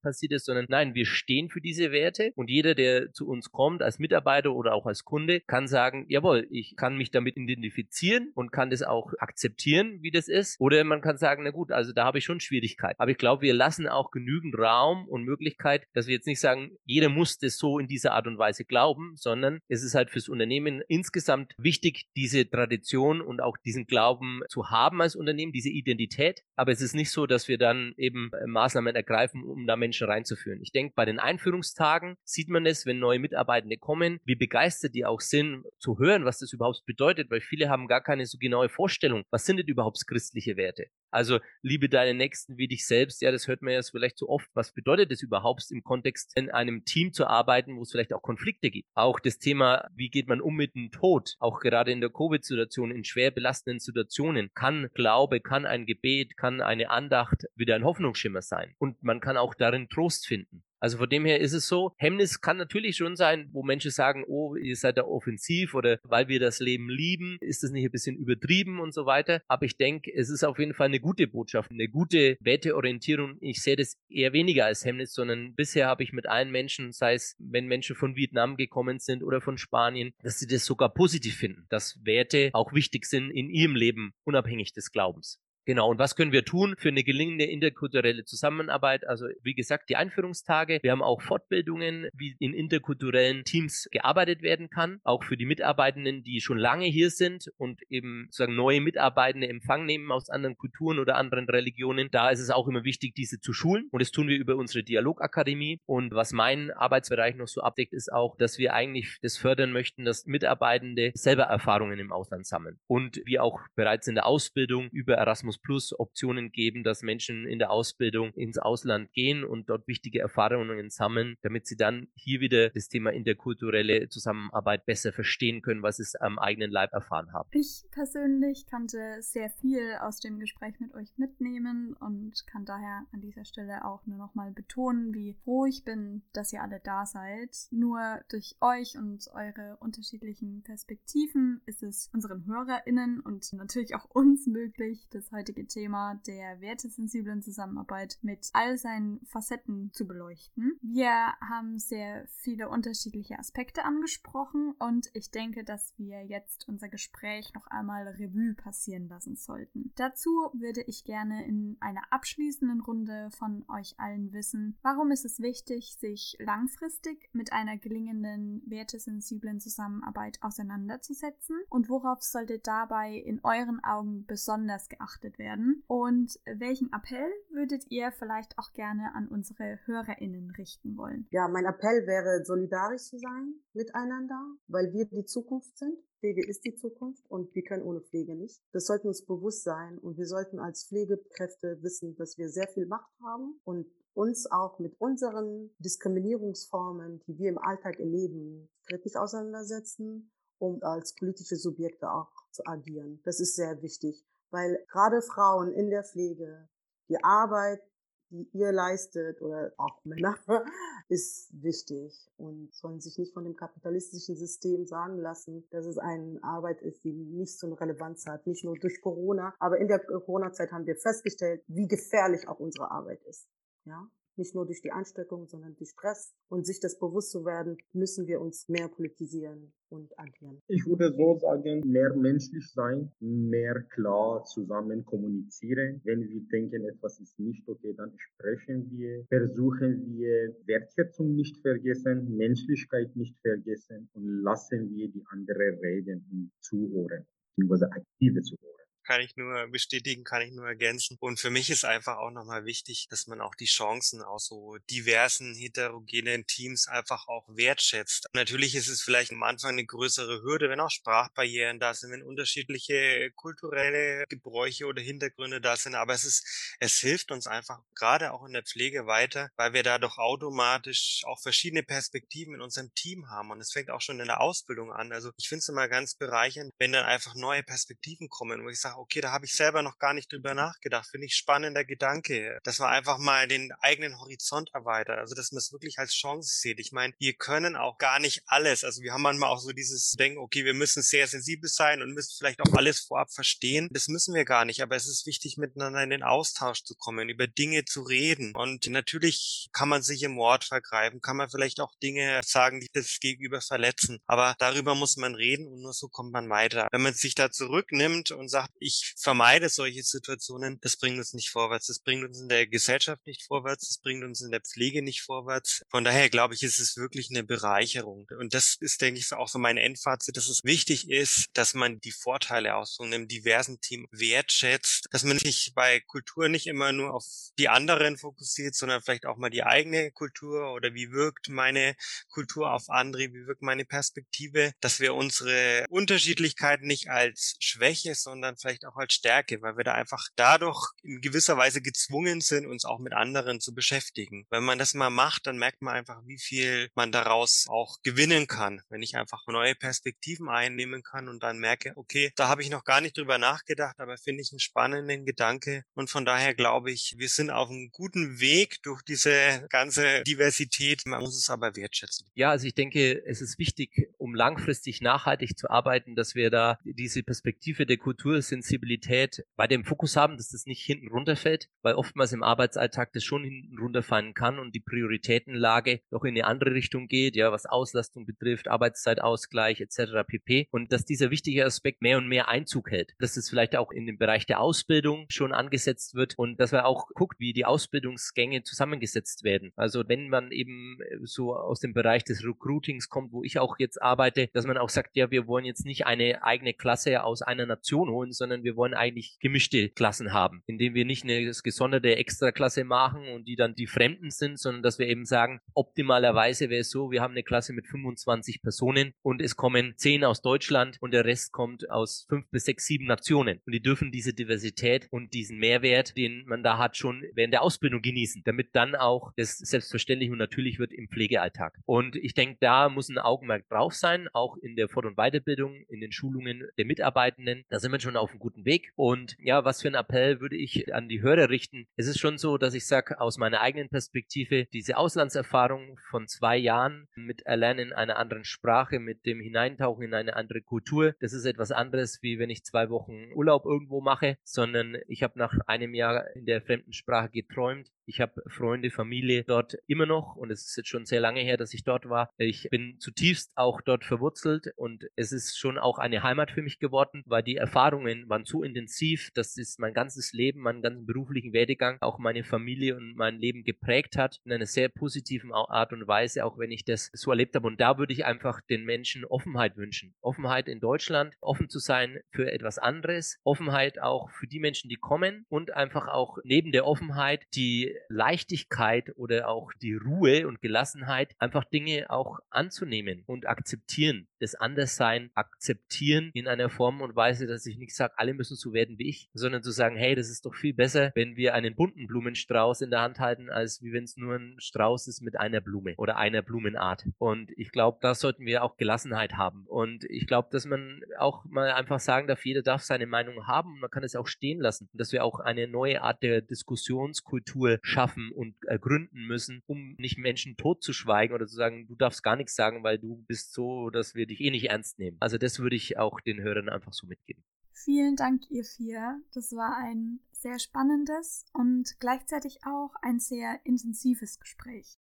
passiert ist, sondern nein, wir stehen für diese Werte und jeder, der zu uns kommt als Mitarbeiter oder auch als als Kunde kann sagen, jawohl, ich kann mich damit identifizieren und kann das auch akzeptieren, wie das ist. Oder man kann sagen, na gut, also da habe ich schon Schwierigkeiten. Aber ich glaube, wir lassen auch genügend Raum und Möglichkeit, dass wir jetzt nicht sagen, jeder muss das so in dieser Art und Weise glauben, sondern es ist halt fürs Unternehmen insgesamt wichtig, diese Tradition und auch diesen Glauben zu haben als Unternehmen, diese Identität. Aber es ist nicht so, dass wir dann eben äh, Maßnahmen ergreifen, um da Menschen reinzuführen. Ich denke, bei den Einführungstagen sieht man es, wenn neue Mitarbeitende kommen, wie begeistert die auch sind, zu hören, was das überhaupt bedeutet, weil viele haben gar keine so genaue Vorstellung, was sind denn überhaupt christliche Werte? Also liebe deine Nächsten wie dich selbst, ja, das hört man ja vielleicht so oft. Was bedeutet das überhaupt im Kontext, in einem Team zu arbeiten, wo es vielleicht auch Konflikte gibt? Auch das Thema, wie geht man um mit dem Tod? Auch gerade in der Covid-Situation, in schwer belastenden Situationen, kann Glaube, kann ein Gebet, kann eine Andacht wieder ein Hoffnungsschimmer sein. Und man kann auch darin Trost finden. Also von dem her ist es so, Hemmnis kann natürlich schon sein, wo Menschen sagen, oh, ihr seid da offensiv oder weil wir das Leben lieben, ist das nicht ein bisschen übertrieben und so weiter. Aber ich denke, es ist auf jeden Fall eine gute Botschaft, eine gute Werteorientierung. Ich sehe das eher weniger als Hemmnis, sondern bisher habe ich mit allen Menschen, sei es, wenn Menschen von Vietnam gekommen sind oder von Spanien, dass sie das sogar positiv finden, dass Werte auch wichtig sind in ihrem Leben, unabhängig des Glaubens. Genau, und was können wir tun für eine gelingende interkulturelle Zusammenarbeit? Also wie gesagt, die Einführungstage. Wir haben auch Fortbildungen, wie in interkulturellen Teams gearbeitet werden kann, auch für die Mitarbeitenden, die schon lange hier sind und eben sozusagen neue Mitarbeitende Empfang nehmen aus anderen Kulturen oder anderen Religionen. Da ist es auch immer wichtig, diese zu schulen und das tun wir über unsere Dialogakademie. Und was mein Arbeitsbereich noch so abdeckt, ist auch, dass wir eigentlich das fördern möchten, dass Mitarbeitende selber Erfahrungen im Ausland sammeln und wir auch bereits in der Ausbildung über Erasmus Plus Optionen geben, dass Menschen in der Ausbildung ins Ausland gehen und dort wichtige Erfahrungen sammeln, damit sie dann hier wieder das Thema interkulturelle Zusammenarbeit besser verstehen können, was sie am eigenen Leib erfahren haben. Ich persönlich konnte sehr viel aus dem Gespräch mit euch mitnehmen und kann daher an dieser Stelle auch nur noch mal betonen, wie froh ich bin, dass ihr alle da seid. Nur durch euch und eure unterschiedlichen Perspektiven ist es unseren HörerInnen und natürlich auch uns möglich, das heutige Thema der wertesensiblen Zusammenarbeit mit all seinen Facetten zu beleuchten. Wir haben sehr viele unterschiedliche Aspekte angesprochen und ich denke, dass wir jetzt unser Gespräch noch einmal Revue passieren lassen sollten. Dazu würde ich gerne in einer abschließenden Runde von euch allen wissen, warum ist es wichtig, sich langfristig mit einer gelingenden wertesensiblen Zusammenarbeit auseinanderzusetzen und worauf sollte dabei in euren Augen besonders geachtet bearbeitet werden. Und welchen Appell würdet ihr vielleicht auch gerne an unsere HörerInnen richten wollen? Ja, mein Appell wäre, solidarisch zu sein miteinander, weil wir die Zukunft sind. Pflege ist die Zukunft und wir können ohne Pflege nicht. Das sollte uns bewusst sein und wir sollten als Pflegekräfte wissen, dass wir sehr viel Macht haben und uns auch mit unseren Diskriminierungsformen, die wir im Alltag erleben, kritisch auseinandersetzen, um als politische Subjekte auch zu agieren. Das ist sehr wichtig, weil gerade Frauen in der Pflege die Arbeit, die ihr leistet oder auch Männer, (laughs) ist wichtig und sollen sich nicht von dem kapitalistischen System sagen lassen, dass es eine Arbeit ist, die nicht so eine Relevanz hat, nicht nur durch Corona, aber in der Corona-Zeit haben wir festgestellt, wie gefährlich auch unsere Arbeit ist. Ja, nicht nur durch die Ansteckung, sondern durch Stress. Und sich das bewusst zu werden, müssen wir uns mehr politisieren und agieren. Ich würde so sagen, mehr menschlich sein, mehr klar zusammen kommunizieren. Wenn wir denken, etwas ist nicht okay, dann sprechen wir, versuchen wir Wertschätzung nicht vergessen, Menschlichkeit nicht vergessen und lassen wir die anderen reden und zuhören, beziehungsweise aktive zuhören kann ich nur bestätigen, kann ich nur ergänzen. Und für mich ist einfach auch nochmal wichtig, dass man auch die Chancen aus so diversen, heterogenen Teams einfach auch wertschätzt. Natürlich ist es vielleicht am Anfang eine größere Hürde, wenn auch Sprachbarrieren da sind, wenn unterschiedliche kulturelle Gebräuche oder Hintergründe da sind. Aber es ist, es hilft uns einfach gerade auch in der Pflege weiter, weil wir da doch automatisch auch verschiedene Perspektiven in unserem Team haben. Und es fängt auch schon in der Ausbildung an. Also ich finde es immer ganz bereichernd, wenn dann einfach neue Perspektiven kommen, wo ich sage, okay, da habe ich selber noch gar nicht drüber nachgedacht. Finde ich spannender Gedanke, dass man einfach mal den eigenen Horizont erweitert. Also, dass man es wirklich als Chance sieht. Ich meine, wir können auch gar nicht alles. Also, wir haben manchmal auch so dieses Denken, okay, wir müssen sehr sensibel sein und müssen vielleicht auch alles vorab verstehen. Das müssen wir gar nicht. Aber es ist wichtig, miteinander in den Austausch zu kommen, über Dinge zu reden. Und natürlich kann man sich im Wort vergreifen, kann man vielleicht auch Dinge sagen, die das Gegenüber verletzen. Aber darüber muss man reden und nur so kommt man weiter. Wenn man sich da zurücknimmt und sagt, ich vermeide solche Situationen, das bringt uns nicht vorwärts. Das bringt uns in der Gesellschaft nicht vorwärts. Das bringt uns in der Pflege nicht vorwärts. Von daher glaube ich, ist es wirklich eine Bereicherung. Und das ist, denke ich, auch so mein Endfazit, dass es wichtig ist, dass man die Vorteile aus so einem diversen Team wertschätzt, dass man sich bei Kultur nicht immer nur auf die anderen fokussiert, sondern vielleicht auch mal die eigene Kultur oder wie wirkt meine Kultur auf andere, wie wirkt meine Perspektive, dass wir unsere Unterschiedlichkeiten nicht als Schwäche, sondern vielleicht auch auch als Stärke, weil wir da einfach dadurch in gewisser Weise gezwungen sind, uns auch mit anderen zu beschäftigen. Wenn man das mal macht, dann merkt man einfach, wie viel man daraus auch gewinnen kann, wenn ich einfach neue Perspektiven einnehmen kann und dann merke, okay, da habe ich noch gar nicht drüber nachgedacht, aber finde ich einen spannenden Gedanke und von daher glaube ich, wir sind auf einem guten Weg durch diese ganze Diversität. Man muss es aber wertschätzen. Ja, also ich denke, es ist wichtig, um langfristig nachhaltig zu arbeiten, dass wir da diese Perspektive der Kultur sind Flexibilität bei dem Fokus haben, dass das nicht hinten runterfällt, weil oftmals im Arbeitsalltag das schon hinten runterfallen kann und die Prioritätenlage doch in eine andere Richtung geht, ja, was Auslastung betrifft, Arbeitszeitausgleich etc. pp. Und dass dieser wichtige Aspekt mehr und mehr Einzug hält, dass das vielleicht auch in dem Bereich der Ausbildung schon angesetzt wird und dass man auch guckt, wie die Ausbildungsgänge zusammengesetzt werden. Also wenn man eben so aus dem Bereich des Recruitings kommt, wo ich auch jetzt arbeite, dass man auch sagt, ja, wir wollen jetzt nicht eine eigene Klasse aus einer Nation holen, sondern wir wir wollen eigentlich gemischte Klassen haben, indem wir nicht eine gesonderte Extraklasse machen und die dann die Fremden sind, sondern dass wir eben sagen, optimalerweise wäre es so, wir haben eine Klasse mit 25 Personen und es kommen 10 aus Deutschland und der Rest kommt aus 5 bis 6, 7 Nationen. Und die dürfen diese Diversität und diesen Mehrwert, den man da hat, schon während der Ausbildung genießen, damit dann auch das selbstverständlich und natürlich wird im Pflegealltag. Und ich denke, da muss ein Augenmerk drauf sein, auch in der Fort- und Weiterbildung, in den Schulungen der Mitarbeitenden. Da sind wir schon auf einem guten Weg. Und ja, was für ein Appell würde ich an die Hörer richten? Es ist schon so, dass ich sage, aus meiner eigenen Perspektive, diese Auslandserfahrung von zwei Jahren mit Erlernen einer anderen Sprache, mit dem Hineintauchen in eine andere Kultur, das ist etwas anderes, wie wenn ich zwei Wochen Urlaub irgendwo mache, sondern ich habe nach einem Jahr in der fremden Sprache geträumt Ich habe Freunde, Familie dort immer noch und es ist jetzt schon sehr lange her, dass ich dort war. Ich bin zutiefst auch dort verwurzelt und es ist schon auch eine Heimat für mich geworden, weil die Erfahrungen waren so intensiv, dass es mein ganzes Leben, meinen ganzen beruflichen Werdegang, auch meine Familie und mein Leben geprägt hat in einer sehr positiven Art und Weise, auch wenn ich das so erlebt habe. Und da würde ich einfach den Menschen Offenheit wünschen. Offenheit in Deutschland, offen zu sein für etwas anderes, Offenheit auch für die Menschen, die kommen und einfach auch neben der Offenheit die Leichtigkeit oder auch die Ruhe und Gelassenheit, einfach Dinge auch anzunehmen und akzeptieren. Das Anderssein akzeptieren in einer Form und Weise, dass ich nicht sage, alle müssen so werden wie ich, sondern zu sagen, hey, das ist doch viel besser, wenn wir einen bunten Blumenstrauß in der Hand halten, als wie wenn es nur ein Strauß ist mit einer Blume oder einer Blumenart. Und ich glaube, da sollten wir auch Gelassenheit haben. Und ich glaube, dass man auch mal einfach sagen darf, jeder darf seine Meinung haben und man kann es auch stehen lassen. Und dass wir auch eine neue Art der Diskussionskultur schaffen und ergründen müssen, um nicht Menschen totzuschweigen oder zu sagen, du darfst gar nichts sagen, weil du bist so, dass wir dich eh nicht ernst nehmen. Also das würde ich auch den Hörern einfach so mitgeben. Vielen Dank, ihr vier. Das war ein sehr spannendes und gleichzeitig auch ein sehr intensives Gespräch.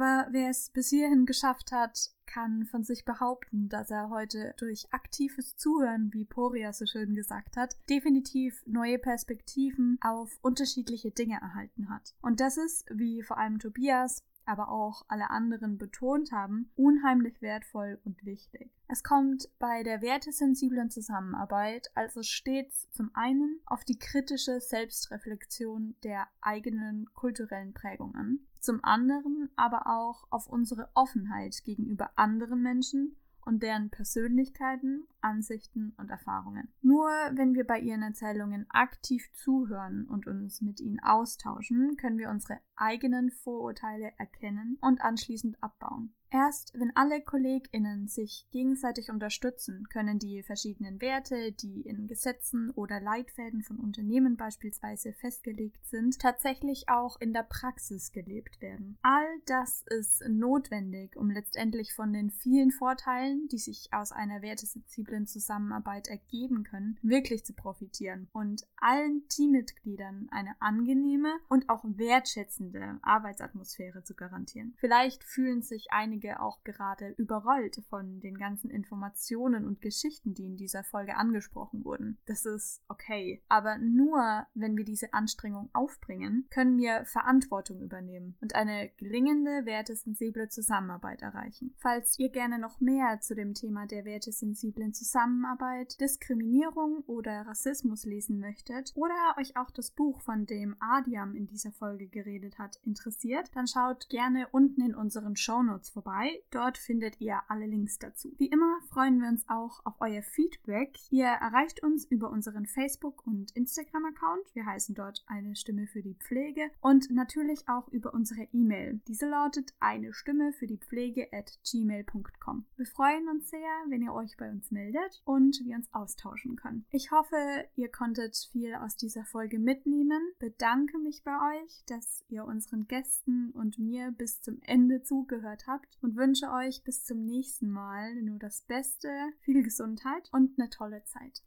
Aber wer es bis hierhin geschafft hat, kann von sich behaupten, dass er heute durch aktives Zuhören, wie Poria so schön gesagt hat, definitiv neue Perspektiven auf unterschiedliche Dinge erhalten hat. Und das ist, wie vor allem Tobias, aber auch alle anderen betont haben, unheimlich wertvoll und wichtig. Es kommt bei der wertesensiblen Zusammenarbeit also stets zum einen auf die kritische Selbstreflexion der eigenen kulturellen Prägung an, zum anderen aber auch auf unsere Offenheit gegenüber anderen Menschen und deren Persönlichkeiten, Ansichten und Erfahrungen. Nur wenn wir bei ihren Erzählungen aktiv zuhören und uns mit ihnen austauschen, können wir unsere eigenen Vorurteile erkennen und anschließend abbauen. Erst wenn alle KollegInnen sich gegenseitig unterstützen, können die verschiedenen Werte, die in Gesetzen oder Leitfäden von Unternehmen beispielsweise festgelegt sind, tatsächlich auch in der Praxis gelebt werden. All das ist notwendig, um letztendlich von den vielen Vorteilen, die sich aus einer wertesensiblen Zusammenarbeit ergeben können, wirklich zu profitieren und allen Teammitgliedern eine angenehme und auch wertschätzende Arbeitsatmosphäre zu garantieren. Vielleicht fühlen sich einige einige auch gerade überrollt von den ganzen Informationen und Geschichten, die in dieser Folge angesprochen wurden. Das ist okay. Aber nur wenn wir diese Anstrengung aufbringen, können wir Verantwortung übernehmen und eine gelingende, wertesensible Zusammenarbeit erreichen. Falls ihr gerne noch mehr zu dem Thema der wertesensiblen Zusammenarbeit, Diskriminierung oder Rassismus lesen möchtet oder euch auch das Buch, von dem Adiam in dieser Folge geredet hat, interessiert, dann schaut gerne unten in unseren Shownotes vorbei vorbei. Dort findet ihr alle Links dazu. Wie immer freuen wir uns auch auf euer Feedback. Ihr erreicht uns über unseren Facebook- und Instagram-Account. Wir heißen dort eine Stimme für die Pflege und natürlich auch über unsere E-Mail. Diese lautet eine Stimme für die Pflege at gmail.com. Wir freuen uns sehr, wenn ihr euch bei uns meldet und wir uns austauschen können. Ich hoffe, ihr konntet viel aus dieser Folge mitnehmen. Bedanke mich bei euch, dass ihr unseren Gästen und mir bis zum Ende zugehört habt und wünsche euch bis zum nächsten Mal nur das Beste, viel Gesundheit und eine tolle Zeit.